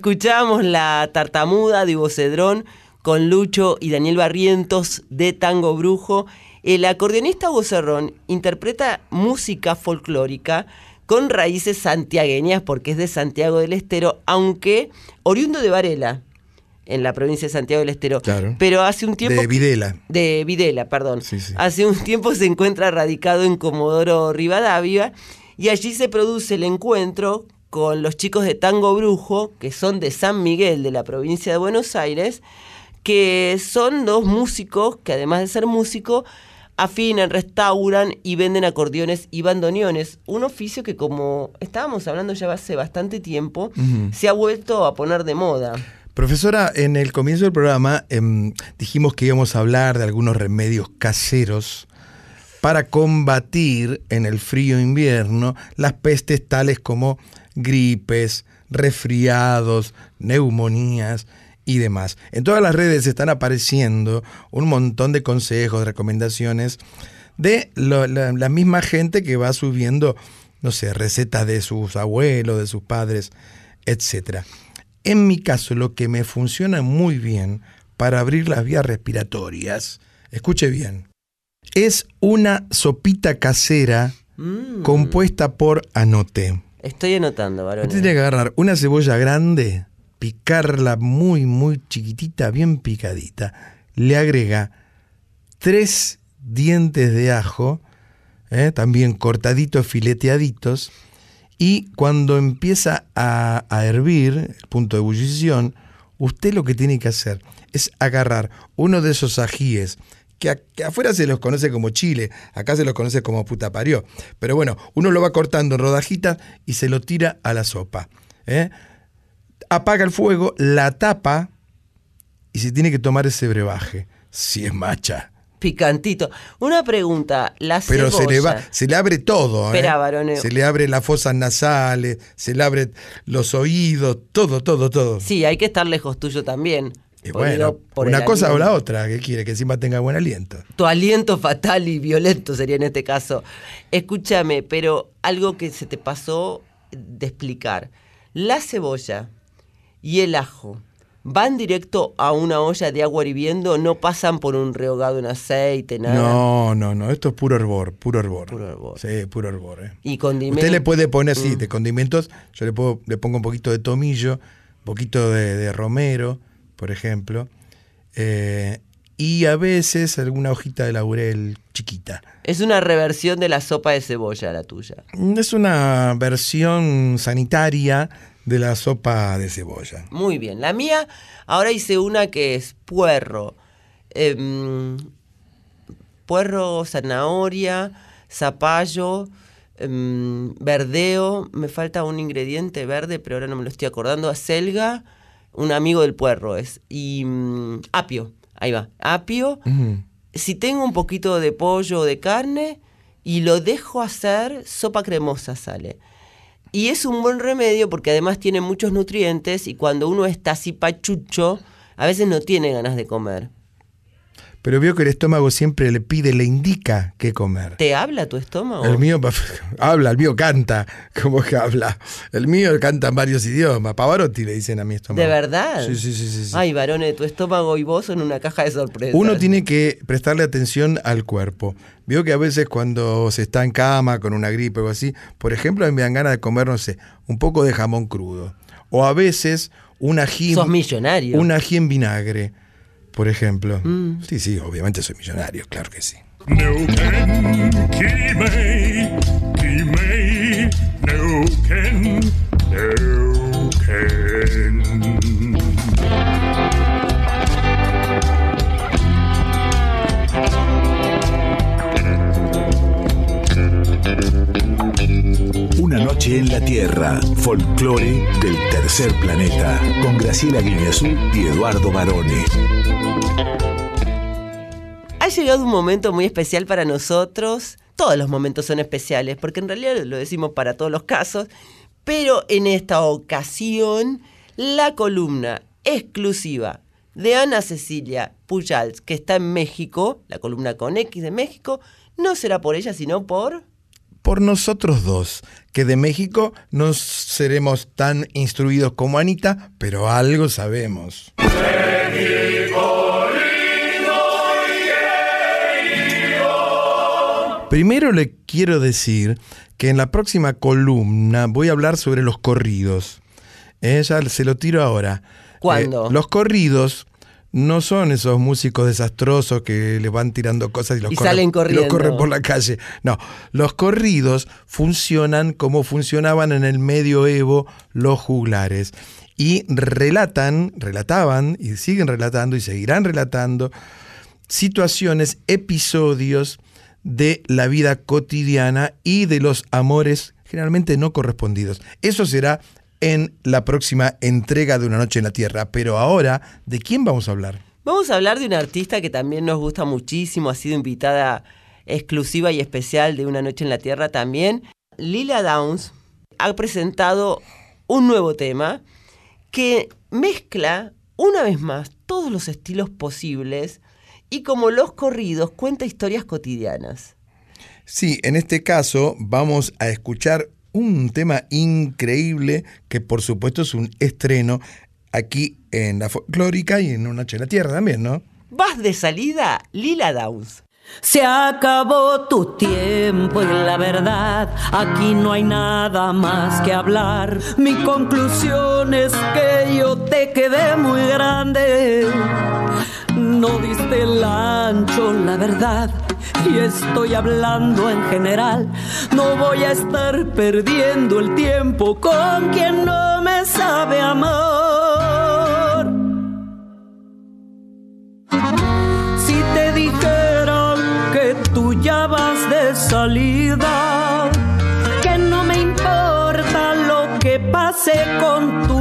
Escuchamos la tartamuda de Ivo Cedrón con Lucho y Daniel Barrientos de Tango Brujo. El acordeonista Hugo Cerrón interpreta música folclórica con raíces santiagueñas porque es de Santiago del Estero, aunque oriundo de Varela, en la provincia de Santiago del Estero. Claro. Pero hace un tiempo... De Videla. De Videla, perdón. Sí, sí. Hace un tiempo se encuentra radicado en Comodoro Rivadavia y allí se produce el encuentro con los chicos de Tango Brujo, que son de San Miguel, de la provincia de Buenos Aires, que son dos músicos que además de ser músicos, afinan, restauran y venden acordeones y bandoneones, un oficio que como estábamos hablando ya hace bastante tiempo, se ha vuelto a poner de moda. Profesora, en el comienzo del programa em, dijimos que íbamos a hablar de algunos remedios caseros para combatir en el frío invierno las pestes tales como gripes, resfriados, neumonías y demás. En todas las redes están apareciendo un montón de consejos, recomendaciones de lo- la, la misma gente que va subiendo, no sé, recetas de sus abuelos, de sus padres, etcétera. En mi caso, lo que me funciona muy bien para abrir las vías respiratorias, escuche bien, es una sopita casera Mm. compuesta por anote. Estoy anotando, varón. Usted tiene que agarrar una cebolla grande, picarla muy, muy chiquitita, bien picadita. Le agrega tres dientes de ajo, eh, también cortaditos, fileteaditos, Y cuando empieza a, a hervir, el punto de ebullición, usted lo que tiene que hacer es agarrar uno de esos ajíes que, a- que afuera se los conoce como chile, acá se los conoce como puta parió. Pero bueno, uno lo va cortando en rodajitas y se lo tira a la sopa. ¿eh? Apaga el fuego, la tapa y se tiene que tomar ese brebaje, si es macha. Picantito. Una pregunta, la Pero se le, va, se le abre todo. ¿eh? Espera. Se le abre las fosas nasales, se le abre los oídos, todo, todo, todo. Sí, hay que estar lejos tuyo también. Y bueno, por una cosa o la otra, ¿qué quiere? Que encima tenga buen aliento. Tu aliento fatal y violento sería en este caso. Escúchame, pero algo que se te pasó de explicar. La cebolla y el ajo van directo a una olla de agua hirviendo, no pasan por un rehogado en aceite, nada. No, no, no, esto es puro hervor, puro hervor. Puro hervor. Sí, puro hervor. ¿eh? Y condimentos. Usted le puede poner, sí, Mm. de condimentos, yo le, puedo, le pongo un poquito de tomillo, un poquito de, de romero, por ejemplo, eh, y a veces alguna hojita de laurel chiquita. Es una reversión de la sopa de cebolla, la tuya. Es una versión sanitaria de la sopa de cebolla. Muy bien. La mía, ahora hice una que es puerro, em, puerro, zanahoria, zapallo, em, verdeo. Me falta un ingrediente verde, pero ahora no me lo estoy acordando. Acelga, un amigo del puerro es. Y mm, apio, ahí va. Apio. Si tengo un poquito de pollo o de carne y lo dejo hacer, sopa cremosa sale. Y es un buen remedio porque además tiene muchos nutrientes y cuando uno está así pachucho, a veces no tiene ganas de comer. Pero veo que el estómago siempre le pide, le indica qué comer. ¿Te habla tu estómago? El mío habla, el mío canta. ¿Cómo que habla? El mío canta en varios idiomas. Pavarotti le dicen a mi estómago. ¿De verdad? Sí, sí, sí. sí, sí. Ay, varones, tu estómago y vos son una caja de sorpresas. Uno tiene que prestarle atención al cuerpo. Veo que a veces cuando se está en cama con una gripe o algo así, por ejemplo, a mí me dan ganas de comer, no sé, un poco de jamón crudo. O a veces un ají. Sos millonario. Un ají en vinagre, por ejemplo. Mm. Sí, sí, obviamente soy millonario, claro que sí. Una noche en la Tierra, folclore del tercer planeta, con Graciela Guineazú y Eduardo Barone. Ha llegado un momento muy especial para nosotros. Todos los momentos son especiales, porque en realidad lo decimos para todos los casos. Pero en esta ocasión, la columna exclusiva de Ana Cecilia Pujals, que está en México, la columna con X de México, no será por ella, sino por... por nosotros dos, que de México no seremos tan instruidos como Anita, pero algo sabemos. Primero le quiero decir que en la próxima columna voy a hablar sobre los corridos. Eh, ya se lo tiro ahora. ¿Cuándo? Eh, los corridos no son esos músicos desastrosos que le van tirando cosas y los Y corren, salen y los corriendo. corren por la calle. No, los corridos funcionan como funcionaban en el medioevo los juglares. Y relatan, relataban y siguen relatando y seguirán relatando situaciones, episodios de la vida cotidiana y de los amores generalmente no correspondidos. Eso será en la próxima entrega de Una Noche en la Tierra. Pero ahora, ¿de quién vamos a hablar? Vamos a hablar de una artista que también nos gusta muchísimo, ha sido invitada exclusiva y especial de Una Noche en la Tierra también. Lila Downs ha presentado un nuevo tema que mezcla una vez más todos los estilos posibles y como los corridos cuenta historias cotidianas. Sí, en este caso vamos a escuchar un tema increíble que por supuesto es un estreno aquí en la folclórica y en Una Noche en la Tierra también, ¿no? Vas de salida, Lila Downs. Se acabó tu tiempo y la verdad, aquí no hay nada más que hablar. Mi conclusión es que yo te quedé muy grande. No diste el ancho, la verdad, y estoy hablando en general. No voy a estar perdiendo el tiempo con quien no me sabe amar. Si te dijera que tú ya vas de salida, que no me importa lo que pase con tu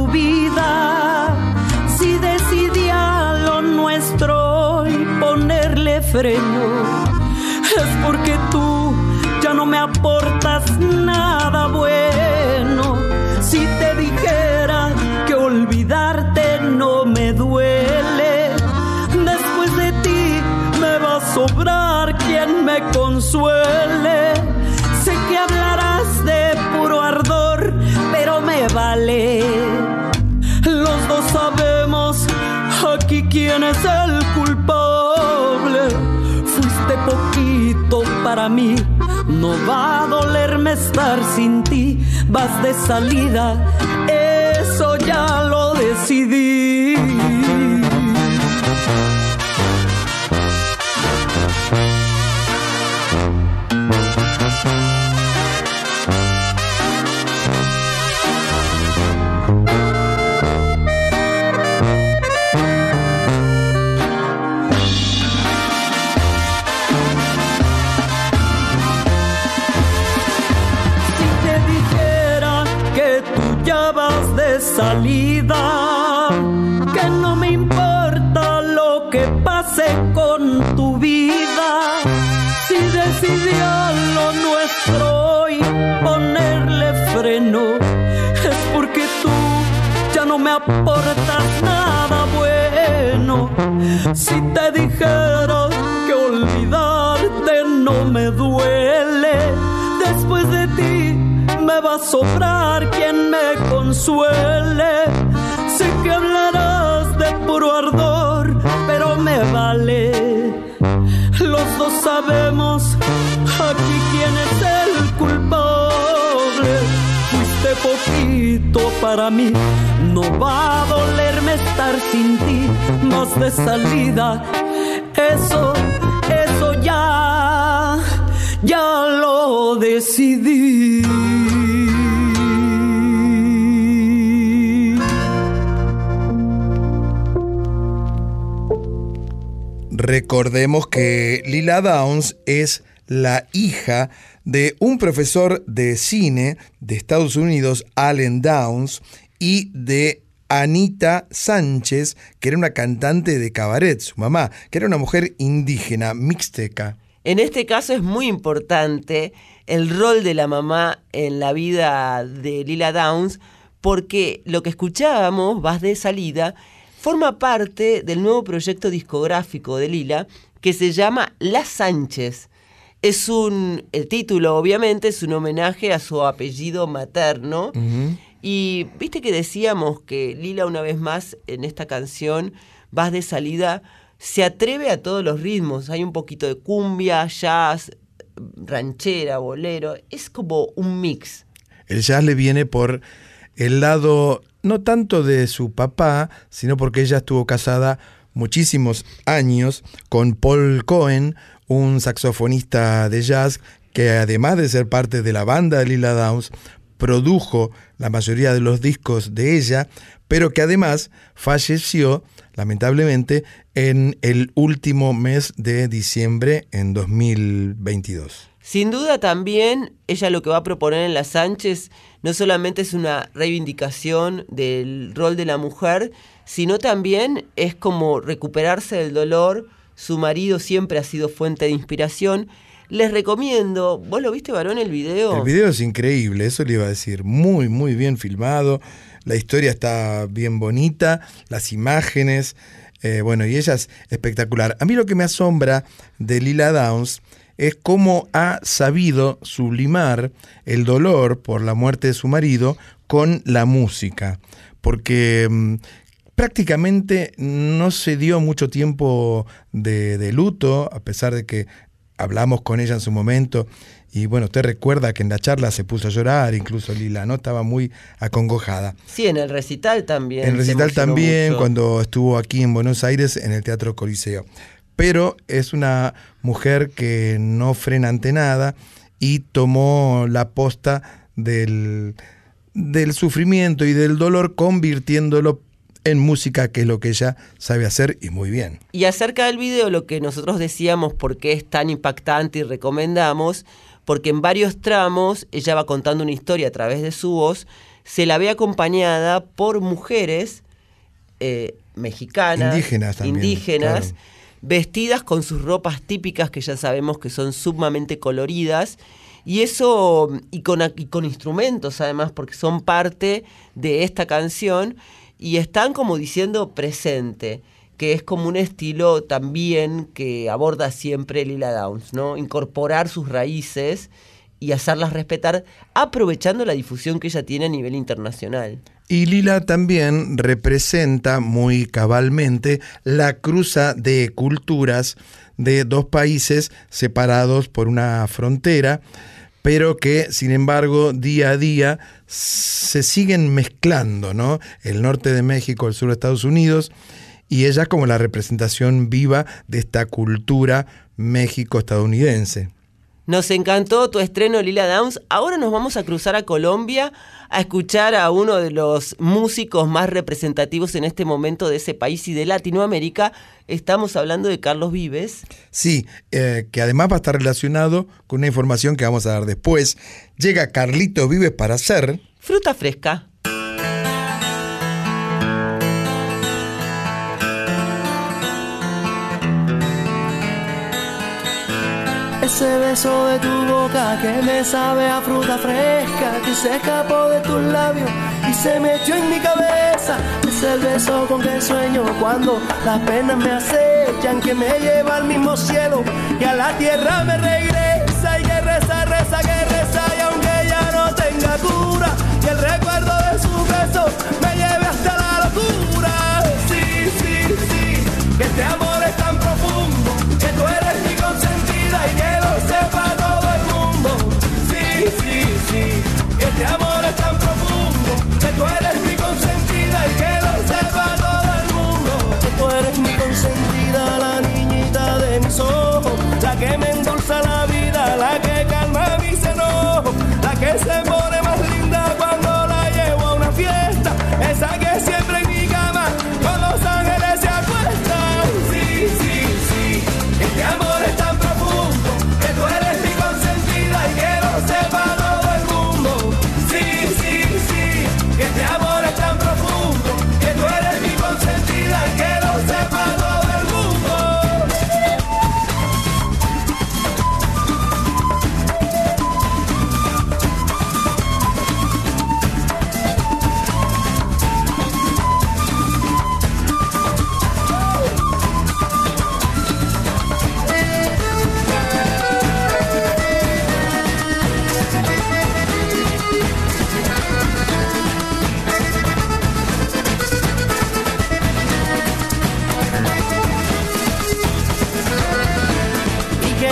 es porque tú ya no me aportas nada bueno. Si te dijera que olvidarte no me duele, después de ti me va a sobrar quien me consuele. Va a dolerme estar sin ti. Vas de salida, eso ya lo decidí. Sobrar quien me consuele. Sé que hablarás de puro ardor, pero me vale. Los dos sabemos aquí quién es el culpable. Fuiste poquito para mí, no va a dolerme estar sin ti. Más de salida, eso, eso ya, ya lo decidí. Recordemos que Lila Downs es la hija de un profesor de cine de Estados Unidos, Allen Downs, y de Anita Sánchez, que era una cantante de cabaret, su mamá, que era una mujer indígena, mixteca. En este caso es muy importante el rol de la mamá en la vida de Lila Downs, porque lo que escuchábamos, Vas de salida, forma parte del nuevo proyecto discográfico de Lila que se llama Las Sánchez. Es un, el título obviamente es un homenaje a su apellido materno. Y viste que decíamos que Lila una vez más en esta canción, Vas de salida, se atreve a todos los ritmos. Hay un poquito de cumbia, jazz, ranchera, bolero. Es como un mix. El jazz le viene por el lado no tanto de su papá, sino porque ella estuvo casada muchísimos años con Paul Cohen, un saxofonista de jazz que además de ser parte de la banda de Lila Downs, produjo la mayoría de los discos de ella, pero que además falleció, lamentablemente, en el último mes de diciembre en 2022. Sin duda también ella lo que va a proponer en Las Sánchez no solamente es una reivindicación del rol de la mujer, sino también es como recuperarse del dolor. Su marido siempre ha sido fuente de inspiración. Les recomiendo, ¿vos lo viste, varón, el video? El video es increíble, eso le iba a decir. Muy, muy bien filmado. La historia está bien bonita, las imágenes. eh, bueno, y ella es espectacular. A mí lo que me asombra de Lila Downs es cómo ha sabido sublimar el dolor por la muerte de su marido con la música. Porque mm, prácticamente no se dio mucho tiempo de, de luto, a pesar de que hablamos con ella en su momento. Y bueno, usted recuerda que en la charla se puso a llorar, incluso Lila, ¿no? Estaba muy acongojada. Sí, en el recital también. En el recital también, mucho. cuando estuvo aquí en Buenos Aires, en el Teatro Coliseo. Pero es una mujer que no frena ante nada y tomó la posta del, del sufrimiento y del dolor convirtiéndolo en música, que es lo que ella sabe hacer y muy bien. Y acerca del video, lo que nosotros decíamos, por qué es tan impactante y recomendamos, porque en varios tramos ella va contando una historia a través de su voz, se la ve acompañada por mujeres eh, mexicanas, Indígenas también, indígenas, claro. Vestidas con sus ropas típicas que ya sabemos que son sumamente coloridas. Y eso, y con, y con instrumentos además, porque son parte de esta canción y están como diciendo presente, que es como un estilo también que aborda siempre Lila Downs, ¿no? Incorporar sus raíces y hacerlas respetar, aprovechando la difusión que ella tiene a nivel internacional. Y Lila también representa muy cabalmente la cruza de culturas de dos países separados por una frontera, pero que sin embargo día a día se siguen mezclando, ¿no? El norte de México, el sur de Estados Unidos, y ella como la representación viva de esta cultura México-estadounidense. Nos encantó tu estreno Lila Downs. Ahora nos vamos a cruzar a Colombia a escuchar a uno de los músicos más representativos en este momento de ese país y de Latinoamérica. Estamos hablando de Carlos Vives. Sí, eh, que además va a estar relacionado con una información que vamos a dar después. Llega Carlito Vives para hacer... Fruta fresca. Ese beso de tu boca que me sabe a fruta fresca que se escapó de tus labios y se metió en mi cabeza. Es el beso con que sueño cuando las penas me acechan, que me lleva al mismo cielo y a la tierra me regresa y que reza, reza, que reza y aunque ya no tenga cura y el recuerdo de su beso me lleve hasta la locura. Sí, sí, sí, que este amor que tú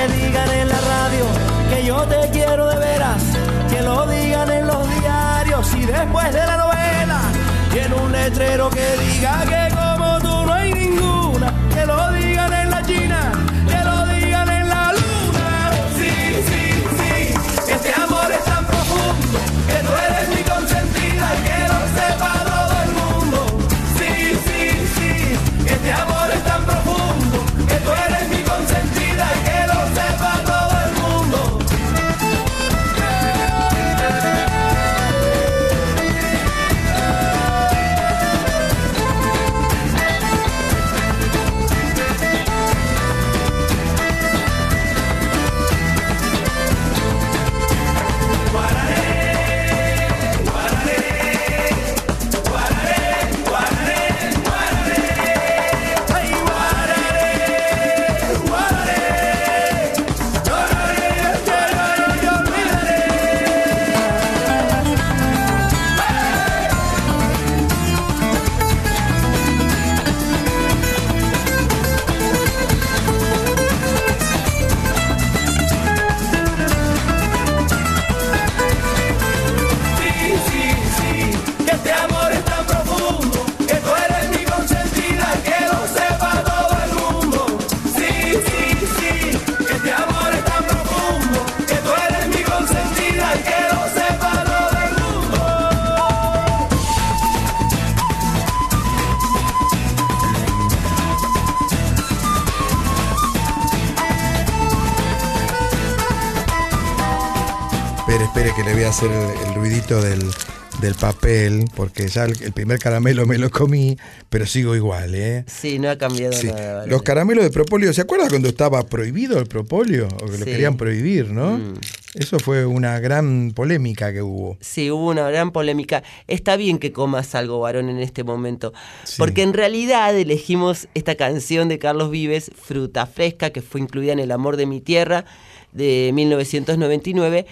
que digan en la radio que yo te quiero de veras, que lo digan en los diarios y después de la novela, y en un letrero que diga que hacer el, el ruidito del, del papel, porque ya el, el primer caramelo me lo comí, pero sigo igual, ¿eh? Sí, no ha cambiado Sí. nada. Los caramelos de propóleo, ¿se acuerda cuando estaba prohibido el propóleo? O que lo querían prohibir, ¿no? Mm. Eso fue una gran polémica que hubo. Sí, hubo una gran polémica. Está bien que comas algo, varón, en este momento. Porque en realidad elegimos esta canción de Carlos Vives, Fruta Fresca, que fue incluida en El Amor de mi Tierra, de 1999,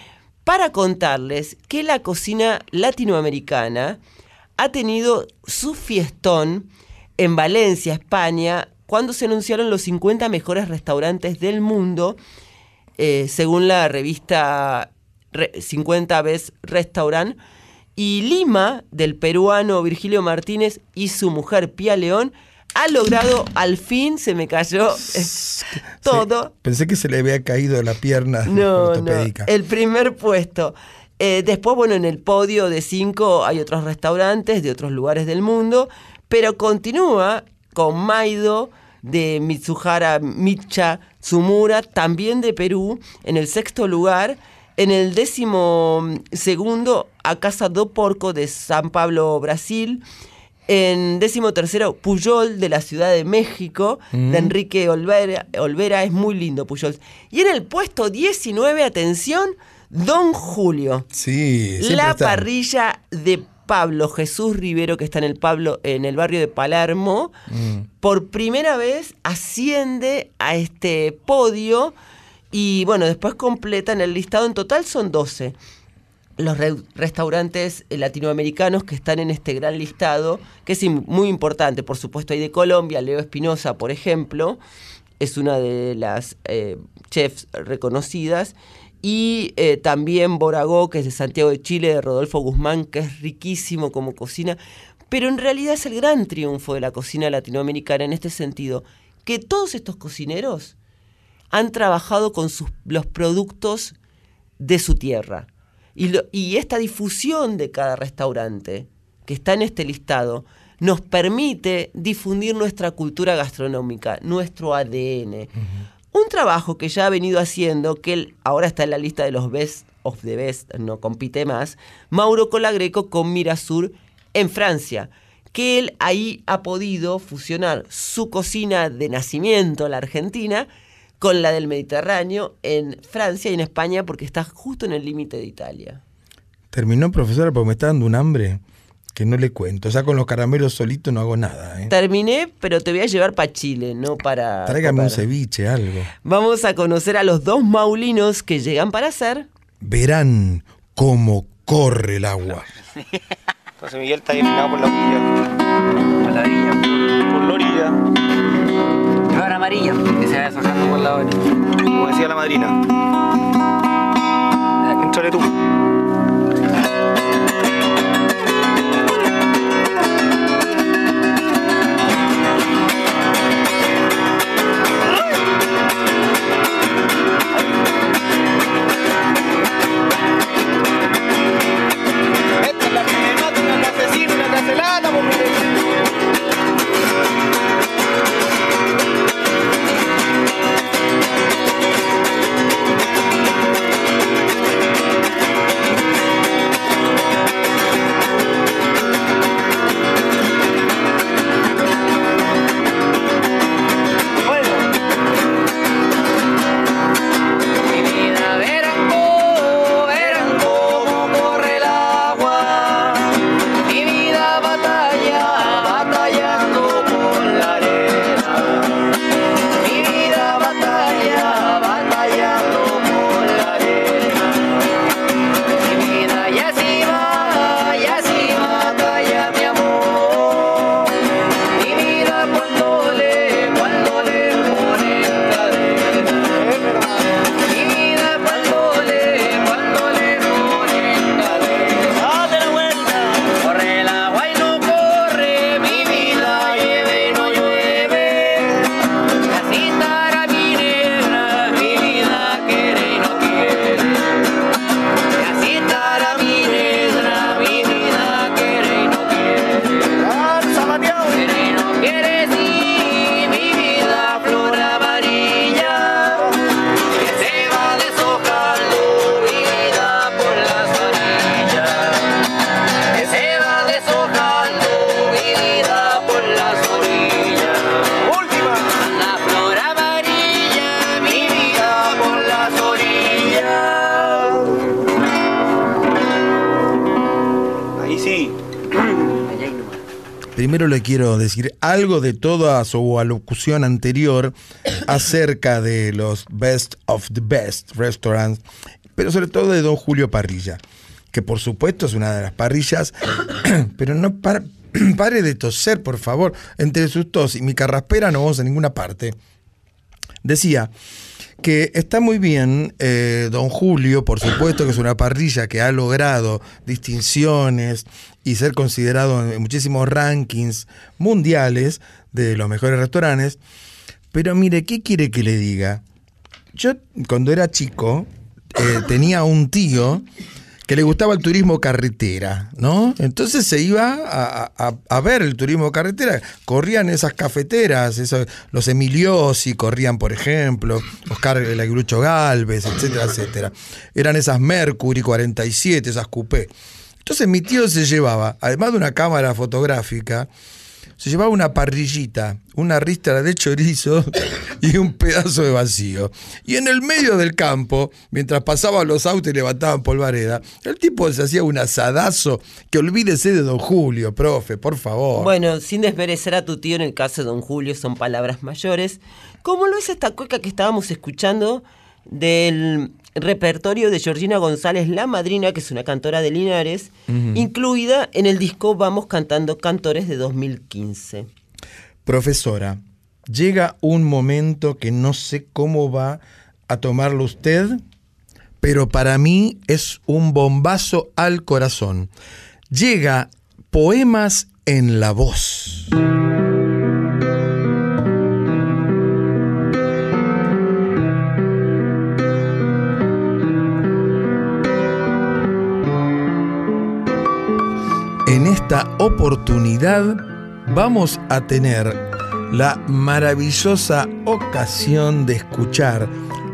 para contarles que la cocina latinoamericana ha tenido su fiestón en Valencia, España, cuando se anunciaron los 50 mejores restaurantes del mundo eh, según la revista Re- 50 Best Restaurant. Y Lima, del peruano Virgilio Martínez y su mujer Pia León, ha logrado, al fin se me cayó eh, todo. Pensé que se le había caído la pierna No, no, ortopédica. el primer puesto. Eh, después, bueno, en el podio de cinco hay otros restaurantes de otros lugares del mundo, pero continúa con Maido de Mitsuhara Micha Tsumura, también de Perú, en el sexto lugar. En el décimo segundo, a Casa do Porco de San Pablo, Brasil. En décimo tercero, Puyol de la Ciudad de México, Mm. de Enrique Olvera, Olvera. Es muy lindo Puyol. Y en el puesto 19, atención, Don Julio. Sí, La está. parrilla de Pablo Jesús Rivero, que está en el, Pablo, en el barrio de Palermo, Mm. por primera vez asciende a este podio y bueno, después completan el listado. En total son 12 los re- restaurantes latinoamericanos que están en este gran listado, que es muy importante. Por supuesto, hay de Colombia, Leo Espinosa, por ejemplo, es una de las eh, chefs reconocidas. Y eh, también Boragó, que es de Santiago de Chile, de Rodolfo Guzmán, que es riquísimo como cocina. Pero en realidad es el gran triunfo de la cocina latinoamericana en este sentido, que todos estos cocineros han trabajado con sus, los productos de su tierra. Y, lo- y esta difusión de cada restaurante que está en este listado nos permite difundir nuestra cultura gastronómica, nuestro ADN. Un trabajo que ya ha venido haciendo, que él ahora está en la lista de los best of the best, no compite más, Mauro Colagreco con Mirasur en Francia, que él ahí ha podido fusionar su cocina de nacimiento, la argentina, con la del Mediterráneo en Francia y en España, porque está justo en el límite de Italia. Terminó, profesora, porque me está dando un hambre que no le cuento. O sea, con los caramelos solitos no hago nada. ¿eh? Terminé, pero te voy a llevar para Chile, no para... Tráigame un ceviche, algo. Vamos a conocer a los dos maulinos que llegan para hacer. Verán cómo corre el agua. José Miguel está inclinado por la orilla. Por la orilla. Por la orilla. Flor amarilla, que se va sacando por la orilla. Como decía la madrina. Entrale tú. Decir algo de toda su alocución anterior acerca de los best of the best restaurants, pero sobre todo de Don Julio Parrilla, que por supuesto es una de las parrillas, pero no para- pare de toser, por favor, entre sus tos y mi carraspera no vamos a ninguna parte. Decía que está muy bien eh, Don Julio, por supuesto que es una parrilla que ha logrado distinciones y ser considerado en muchísimos rankings mundiales de los mejores restaurantes. Pero mire, ¿qué quiere que le diga? Yo cuando era chico eh, tenía un tío que le gustaba el turismo carretera, ¿no? Entonces se iba a, ver el turismo carretera, corrían esas cafeteras, esos- los Emiliosi corrían, por ejemplo, Oscar el Aguilucho Galvez, etcétera, etcétera. Eran esas Mercury 47, esas coupé. Entonces mi tío se llevaba, además de una cámara fotográfica, se llevaba una parrillita, una ristra de chorizo y un pedazo de vacío. Y en el medio del campo, mientras pasaban los autos y levantaban polvareda, el tipo se hacía un asadazo que olvídese de don Julio, profe, por favor. Bueno, sin desmerecer a tu tío en el caso de don Julio, son palabras mayores. Como lo es esta cueca que estábamos escuchando del repertorio de Georgina González, la madrina, que es una cantora de Linares, incluida en el disco Vamos Cantando Cantores de 2015. Profesora, llega un momento que no sé cómo va a tomarlo usted, pero para mí es un bombazo al corazón. Llega Poemas en la voz. Esta oportunidad vamos a tener la maravillosa ocasión de escuchar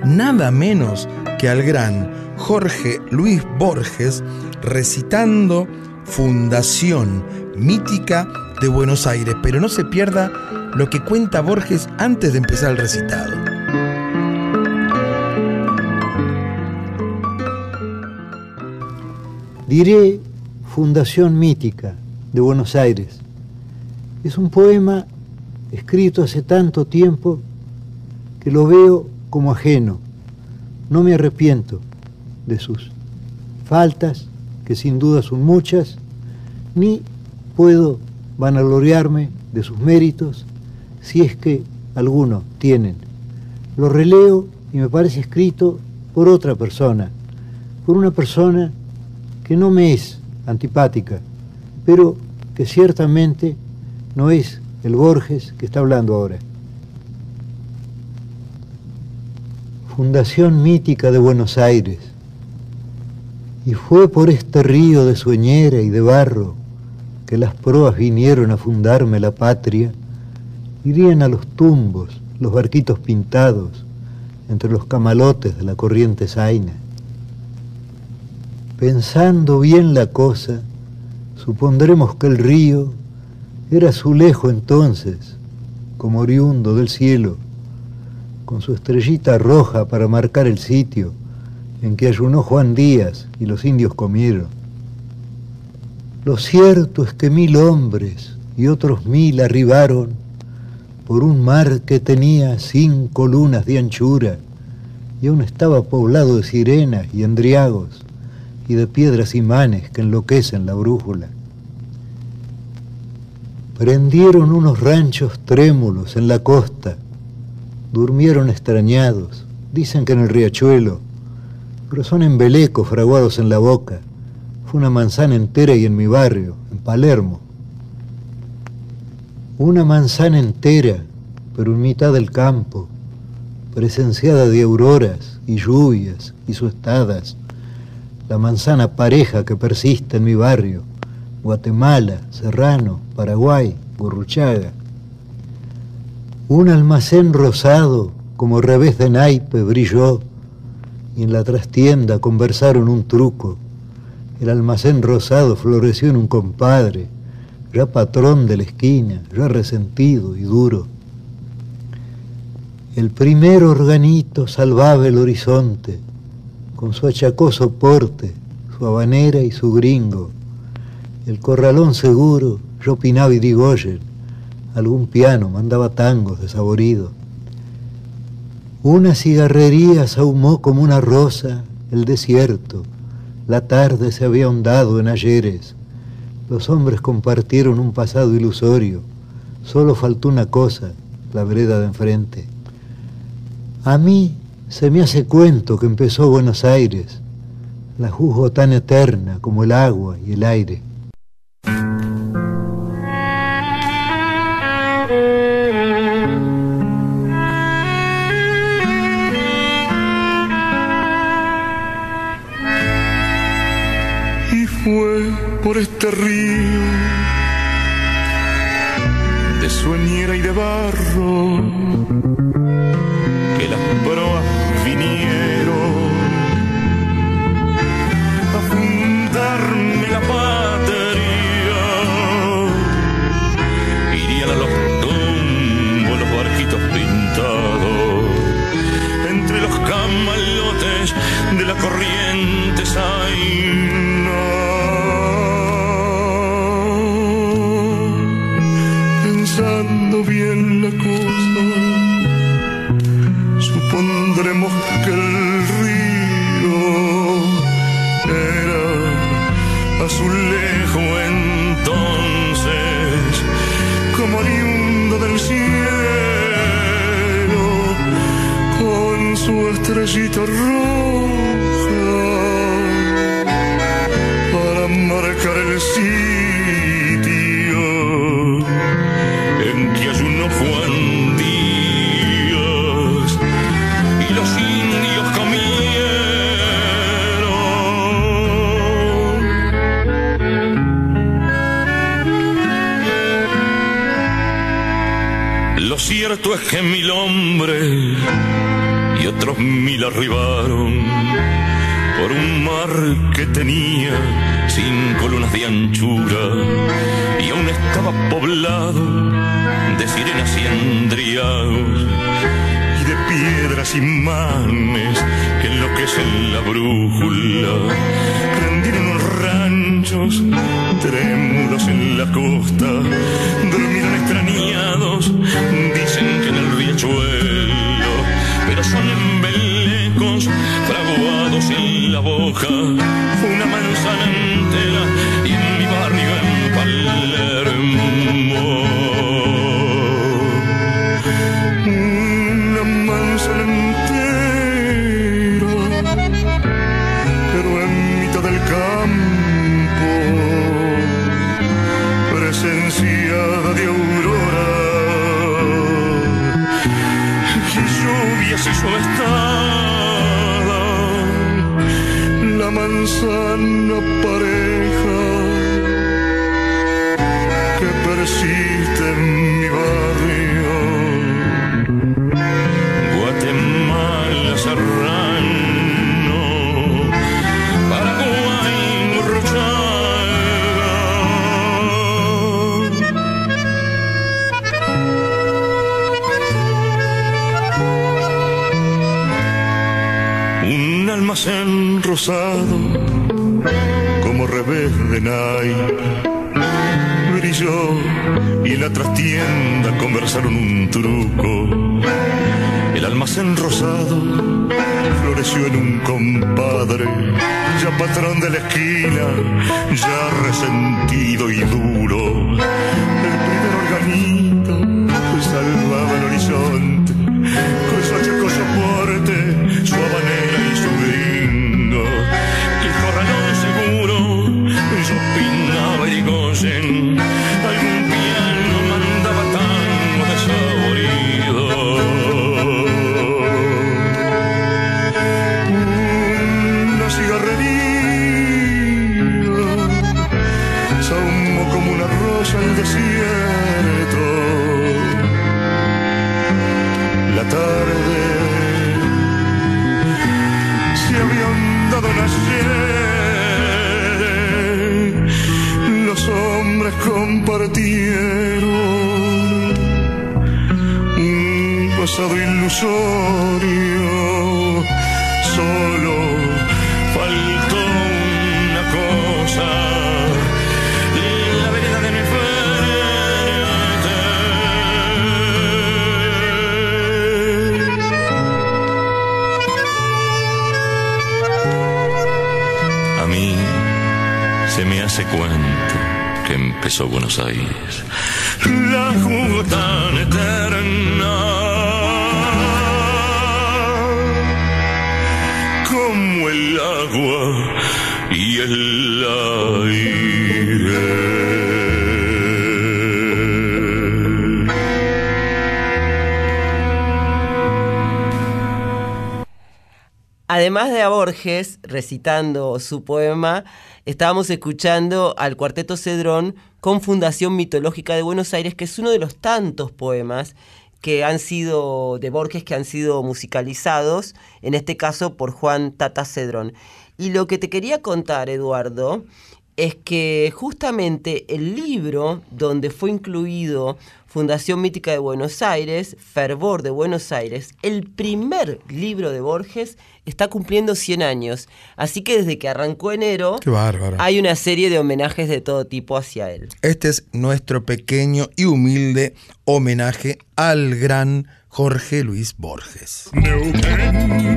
nada menos que al gran Jorge Luis Borges recitando Fundación Mítica de Buenos Aires. Pero no se pierda lo que cuenta Borges antes de empezar el recitado. Diré Fundación Mítica de Buenos Aires. Es un poema escrito hace tanto tiempo que lo veo como ajeno. No me arrepiento de sus faltas, que sin duda son muchas, ni puedo vanagloriarme de sus méritos si es que alguno tienen. Lo releo y me parece escrito por otra persona, por una persona que no me es antipática, pero que ciertamente no es el Borges que está hablando ahora. Fundación mítica de Buenos Aires. Y fue por este río de sueñera y de barro que las proas vinieron a fundarme la patria. Irían a los tumbos, los barquitos pintados, entre los camalotes de la corriente zaina. Pensando bien la cosa, supondremos que el río era azulejo entonces, como oriundo del cielo, con su estrellita roja para marcar el sitio en que ayunó Juan Díaz y los indios comieron. Lo cierto es que mil hombres y otros mil arribaron por un mar que tenía cinco lunas de anchura y aún estaba poblado de sirenas y endriagos y de piedras imanes que enloquecen la brújula. Prendieron unos ranchos trémulos en la costa, durmieron extrañados, dicen que en el riachuelo, pero son embelecos fraguados en la boca. Fue una manzana entera y en mi barrio, en Palermo. Una manzana entera, pero en mitad del campo, presenciada de auroras y lluvias y suestadas, la manzana pareja que persiste en mi barrio, Guatemala, Serrano, Paraguay, Gurruchaga. Un almacén rosado, como revés de naipe, brilló, y en la trastienda conversaron un truco. El almacén rosado floreció en un compadre, ya patrón de la esquina, ya resentido y duro. El primer organito salvaba el horizonte, con su achacoso porte, su habanera y su gringo. El corralón seguro Yo opinaba Irigoyen, algún piano mandaba tangos desaboridos. Una cigarrería ahumó como una rosa el desierto. La tarde se había ahondado en ayeres. Los hombres compartieron un pasado ilusorio. Solo faltó una cosa, la vereda de enfrente. A mí se me hace cuento que empezó Buenos Aires. La juzgo tan eterna como el agua y el aire. y fue por este río de sueñera y de barro de la corriente Pensando bien la cosa, supondremos que el río era azulejo entonces, como oriundo del cielo, con su estrellita roja marcar el sitio en que ayunó Juan Díaz y los indios comieron. Lo cierto es que mil hombres y otros mil arribaron por un mar que tenía cinco lunas de anchura y aún estaba poblado de sirenas y endriagos y de piedras imanes que enloquecen la brújula. Prendieron unos ranchos trémulos en la costa, durmieron extrañados, dicen que en el riachuelo, pero son embelecos fraguados en la boca, manzana pareja que persiste en un compadre, ya patrón de la esquina, ya resentido y duro. De a Borges recitando su poema, estábamos escuchando al Cuarteto Cedrón con Fundación Mitológica de Buenos Aires, que es uno de los tantos poemas que han sido de Borges que han sido musicalizados, en este caso por Juan Tata Cedrón. Y lo que te quería contar, Eduardo, es que justamente el libro donde fue incluido Fundación Mítica de Buenos Aires, Fervor de Buenos Aires, el primer libro de Borges está cumpliendo 100 años. Así que desde que arrancó enero, Qué bárbaro. hay una serie de homenajes de todo tipo hacia él. Este es nuestro pequeño y humilde homenaje al gran Jorge Luis Borges. Neuquén,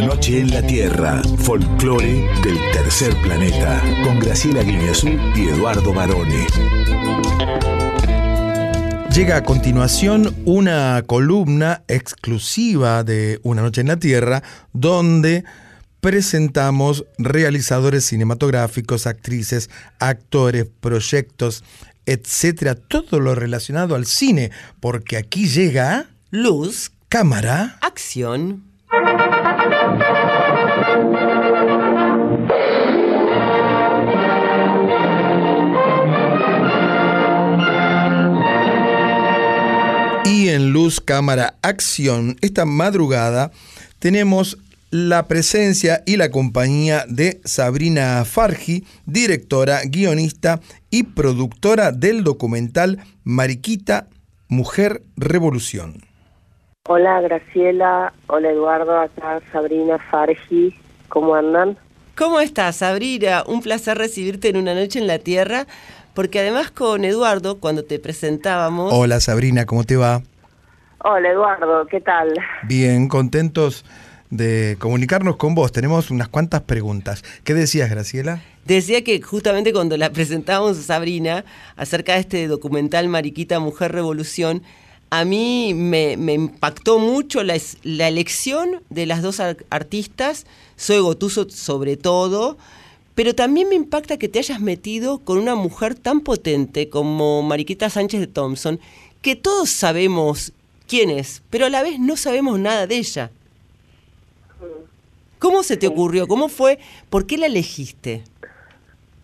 Una noche en la Tierra, folclore del tercer planeta, con Graciela Guineazú y Eduardo Barone. Llega a continuación una columna exclusiva de Una Noche en la Tierra, donde presentamos realizadores cinematográficos, actrices, actores, proyectos, etcétera, todo lo relacionado al cine, porque aquí llega Luz, cámara, acción. En Luz Cámara Acción, esta madrugada tenemos la presencia y la compañía de Sabrina Fargi, directora, guionista y productora del documental Mariquita, Mujer Revolución. Hola Graciela, hola Eduardo, acá Sabrina Fargi, ¿cómo andan? ¿Cómo estás, Sabrina? Un placer recibirte en una noche en la Tierra, porque además con Eduardo, cuando te presentábamos... Hola Sabrina, ¿cómo te va? Hola Eduardo, ¿qué tal? Bien, contentos de comunicarnos con vos. Tenemos unas cuantas preguntas. ¿Qué decías, Graciela? Decía que justamente cuando la presentábamos a Sabrina acerca de este documental Mariquita Mujer Revolución, a mí me, me impactó mucho la, la elección de las dos ar- artistas, Zoe Gotuso sobre todo, pero también me impacta que te hayas metido con una mujer tan potente como Mariquita Sánchez de Thompson, que todos sabemos quién es, pero a la vez no sabemos nada de ella. ¿Cómo se te ocurrió? ¿Cómo fue? ¿Por qué la elegiste?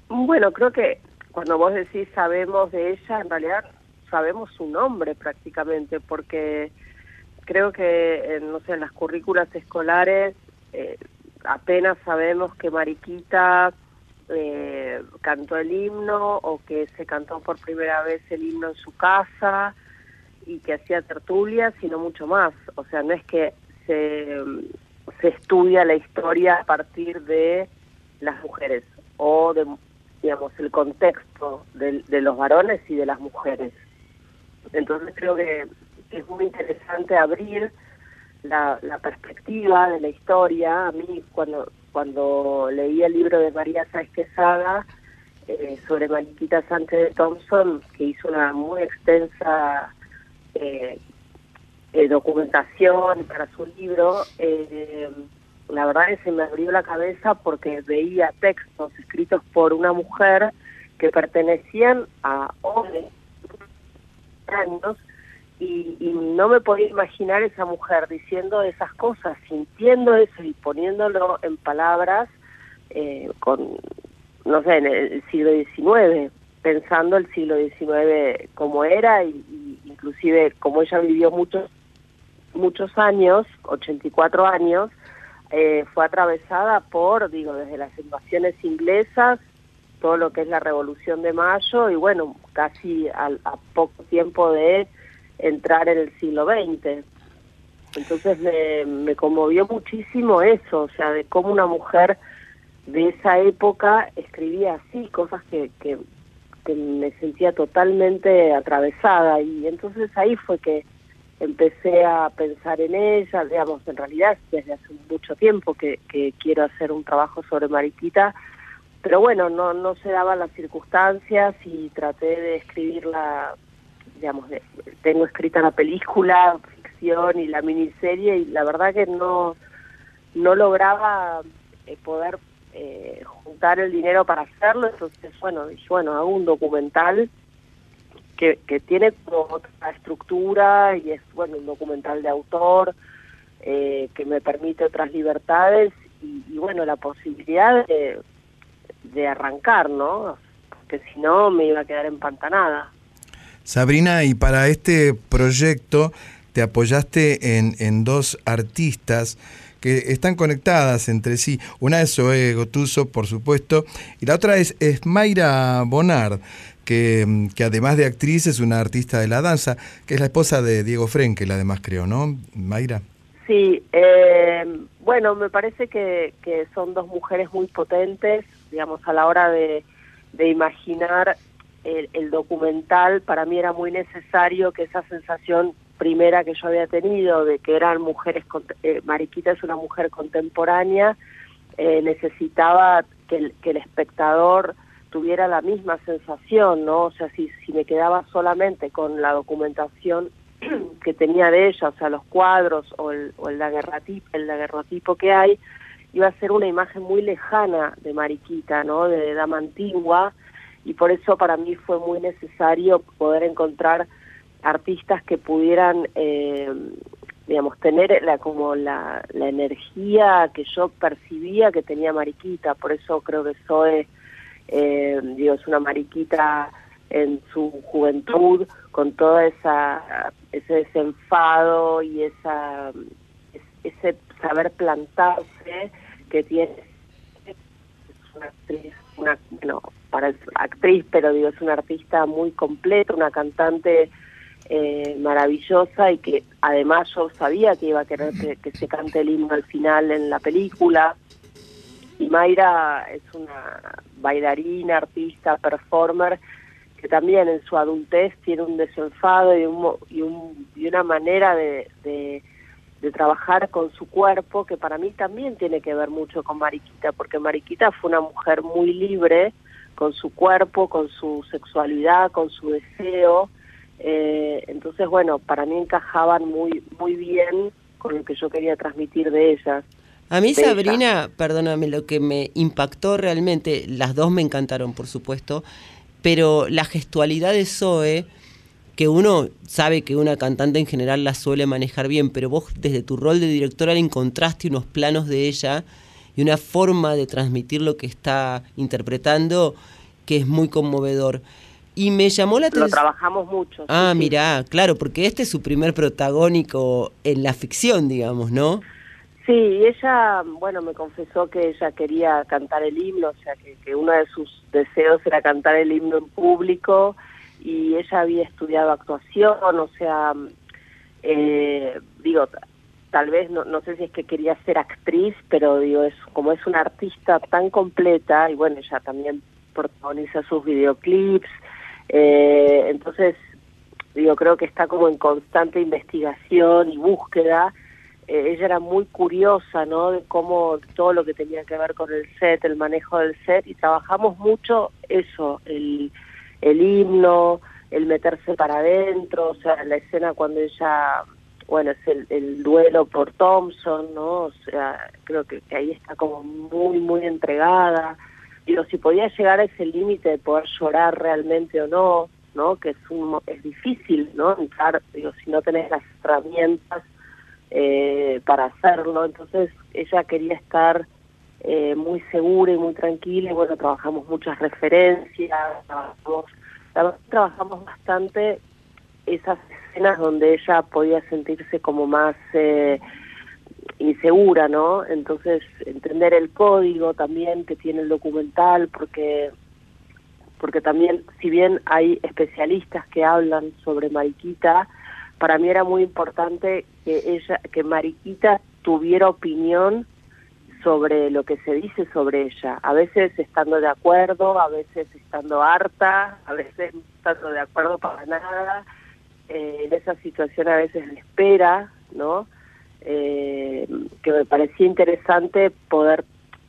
Bueno, creo que cuando vos decís sabemos de ella, en realidad sabemos su nombre prácticamente, porque creo que, no sé, en las currículas escolares eh, apenas sabemos que Mariquita eh, cantó el himno o que se cantó por primera vez el himno en su casa y que hacía tertulias, sino mucho más. O sea, no es que se, se estudia la historia a partir de las mujeres o de, digamos, el contexto de, los varones y de las mujeres. Entonces creo que, que es muy interesante abrir la, la perspectiva de la historia. A mí cuando cuando leí el libro de María Sáez Quesada eh, sobre Mariquita Sánchez de Thompson, que hizo una muy extensa eh, eh, documentación para su libro, eh, la verdad es que se me abrió la cabeza porque veía textos escritos por una mujer que pertenecían a hombres años y, y no me podía imaginar esa mujer diciendo esas cosas, sintiendo eso y poniéndolo en palabras eh, con, no sé, en el siglo XIX, pensando el siglo XIX como era y, y inclusive como ella vivió muchos muchos años, 84 años, eh, fue atravesada por, digo, desde las invasiones inglesas, todo lo que es la Revolución de Mayo y bueno, casi al- a poco tiempo de entrar en el siglo XX. Entonces me, me conmovió muchísimo eso, o sea, de cómo una mujer de esa época escribía así, cosas que, que, que me sentía totalmente atravesada y entonces ahí fue que empecé a pensar en ella, digamos, en realidad desde hace mucho tiempo que, que quiero hacer un trabajo sobre Mariquita, pero bueno, no, se daban las circunstancias y traté de escribirla, digamos, de- tengo escrita la película, ficción y la miniserie y la verdad que no, no lograba eh, poder eh, juntar el dinero para hacerlo, entonces bueno, dije, bueno, hago un documental que, que tiene como otra estructura y es bueno un documental de autor eh, que me permite otras libertades y, y, bueno la posibilidad de, de arrancar no porque si no me iba a quedar empantanada. Sabrina, y para este proyecto te apoyaste en, en dos artistas que están conectadas entre sí. Una es Zoe Gotuso, por supuesto, y la otra es, es Mayra Bonard, que, que además de actriz es una artista de la danza, que es la esposa de Diego Frenkel, además creo, ¿no? Mayra. Sí, eh, bueno, me parece que, que son dos mujeres muy potentes, digamos, a la hora de, de imaginar el, el documental, para mí era muy necesario que esa sensación primera que yo había tenido de que eran mujeres, eh, Mariquita es una mujer contemporánea, eh, necesitaba que el, que el espectador tuviera la misma sensación, ¿no? O sea, si, si me quedaba solamente con la documentación que tenía de ella, o sea, los cuadros o el, o el, daguerrotipo, el que hay, iba a ser una imagen muy lejana de Mariquita, ¿no? De dama antigua, y por eso para mí fue muy necesario poder encontrar artistas que pudieran, eh, digamos, tener la, como la, la energía que yo percibía que tenía Mariquita, por eso creo que Zoe, eh, digo, es una Mariquita en su juventud, con todo esa, ese desenfado y esa, ese saber plantarse que tiene. Una actriz, una, bueno, para actriz, pero digo, es una artista muy completa, una cantante eh, maravillosa y que además yo sabía que iba a querer que, se cante el himno al final en la película. Y Mayra es una bailarina, artista, performer, que también en su adultez tiene un desenfado y, un, y, un- y una manera de, de, de trabajar con su cuerpo que para mí también tiene que ver mucho con Mariquita, porque Mariquita fue una mujer muy libre con su cuerpo, con su sexualidad, con su deseo. Eh, entonces, bueno, para mí encajaban muy, muy bien con lo que yo quería transmitir de ellas. A mí. Sabrina, perdóname, lo que me impactó realmente, las dos me encantaron, por supuesto, pero la gestualidad de Zoe, que uno sabe que una cantante en general la suele manejar bien, pero vos desde tu rol de directora le encontraste unos planos de ella y una forma de transmitir lo que está interpretando que es muy conmovedor. Y me llamó la Lo atención... trabajamos mucho. sí, Ah, sí. mirá, claro, porque este es su primer protagónico en la ficción, digamos, ¿no? Sí, y ella, bueno, me confesó que ella quería cantar el himno, o sea, que, que uno de sus deseos era cantar el himno en público y ella había estudiado actuación, o sea, eh, digo, tal vez, no, no sé si es que quería ser actriz, pero digo, es como es una artista tan completa y bueno, ella también protagoniza sus videoclips, eh, entonces, digo, creo que está como en constante investigación y búsqueda eh, ella era muy curiosa, ¿no? De cómo todo lo que tenía que ver con el set, el manejo del set, y trabajamos mucho eso, el, el himno, el meterse para adentro, o sea, la escena cuando ella, bueno, es el, el duelo por Thompson, ¿no? O sea, creo que ahí está como muy, muy entregada. Digo, si podía llegar a ese límite de poder llorar realmente o no, ¿no? Que es, un, es difícil, ¿no? Entrar, digo, si no tenés las herramientas eh, para hacerlo. Entonces ella quería estar eh, muy segura y muy tranquila y bueno, trabajamos muchas referencias, trabajamos, tra- trabajamos bastante esas escenas donde ella podía sentirse como más eh, insegura, ¿no? Entonces entender el código también que tiene el documental porque porque también si bien hay especialistas que hablan sobre Mariquita, para mí era muy importante que ella, que Mariquita tuviera opinión sobre lo que se dice sobre ella, a veces estando de acuerdo, a veces estando harta, a veces no estando de acuerdo para nada, eh, en esa situación a veces espera, ¿no? Eh, que me parecía interesante poder,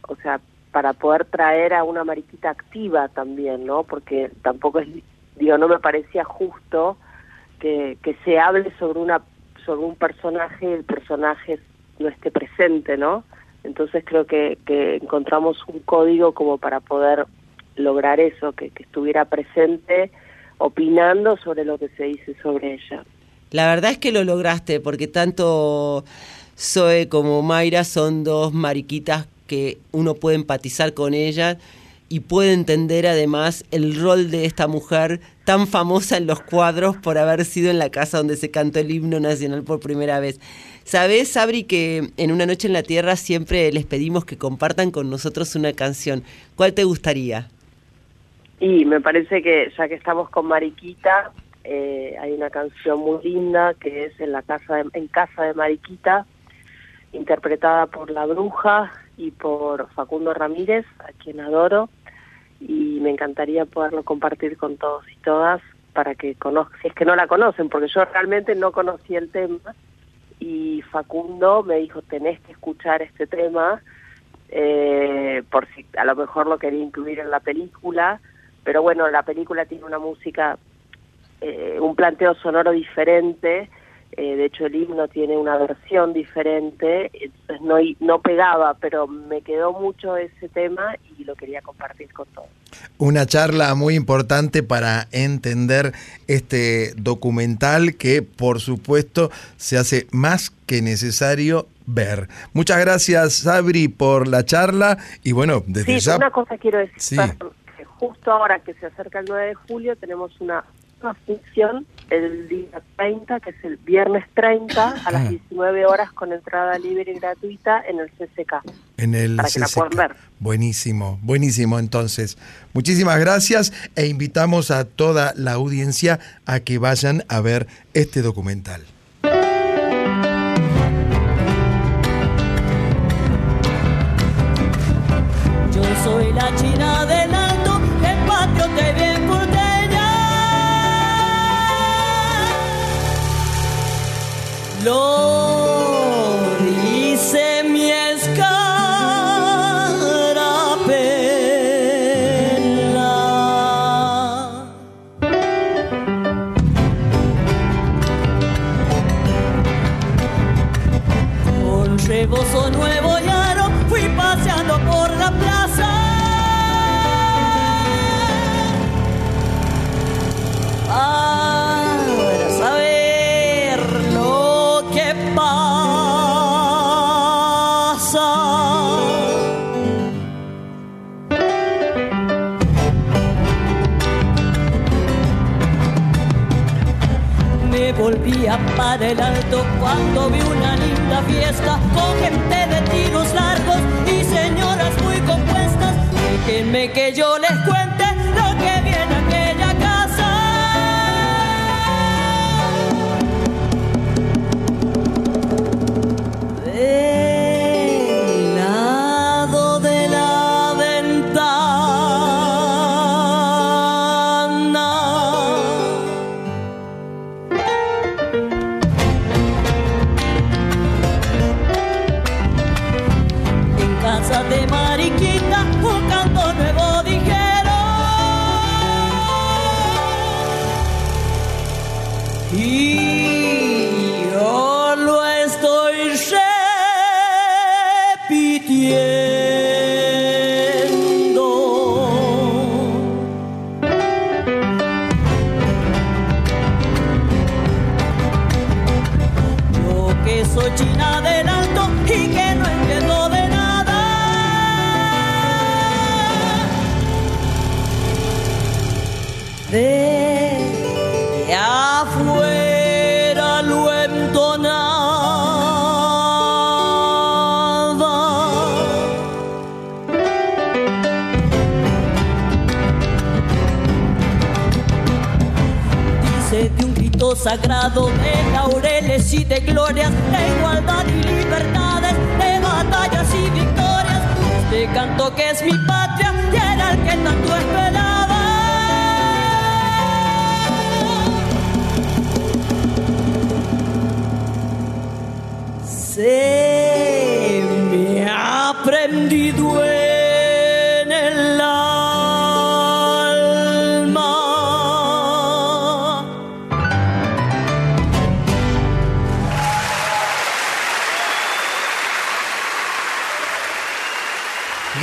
o sea, para poder traer a una mariquita activa también, ¿no? Porque tampoco es, digo, no me parecía justo que, se hable sobre una sobre un personaje y el personaje no esté presente, ¿no? Entonces creo que, que encontramos un código como para poder lograr eso, que estuviera presente opinando sobre lo que se dice sobre ella. La verdad es que lo lograste, porque tanto Zoe como Mayra son dos mariquitas que uno puede empatizar con ellas y puede entender además el rol de esta mujer tan famosa en los cuadros por haber sido en la casa donde se cantó el himno nacional por primera vez. Sabes, Sabri, que en Una Noche en la Tierra siempre les pedimos que compartan con nosotros una canción. ¿Cuál te gustaría? Y me parece que ya que estamos con Mariquita, eh, hay una canción muy linda que es en la casa de, en casa de Mariquita, interpretada por La Bruja y por Facundo Ramírez, a quien adoro, y me encantaría poderlo compartir con todos y todas para que conozcan, si es que no la conocen, porque yo realmente no conocía el tema y Facundo me dijo tenés que escuchar este tema eh, por si a lo mejor lo quería incluir en la película, pero bueno, la película tiene una música, eh, un planteo sonoro diferente eh, de hecho el himno tiene una versión diferente, entonces no, no pegaba, pero me quedó mucho ese tema y lo quería compartir con todos. Una charla muy importante para entender este documental que por supuesto se hace más que necesario ver. Muchas gracias Sabri por la charla y bueno, desde sí, ya... Una cosa quiero decir, que justo ahora que se acerca el 9 de julio tenemos una una función el día 30, que es el viernes 30, a las 19 horas con entrada libre y gratuita en el CCK. En el para que la CCK. puedan ver. Buenísimo, buenísimo. Entonces, muchísimas gracias e invitamos a toda la audiencia a que vayan a ver este documental. Yo soy la china del Lo volvía para el alto cuando vi una linda fiesta con gente de tiros largos y señoras muy compuestas. Déjenme que yo les cuente de laureles y de glorias, de igualdad y libertades, de batallas y victorias. este canto que es mi patria y era el que tanto esperaba. Se me ha prendido en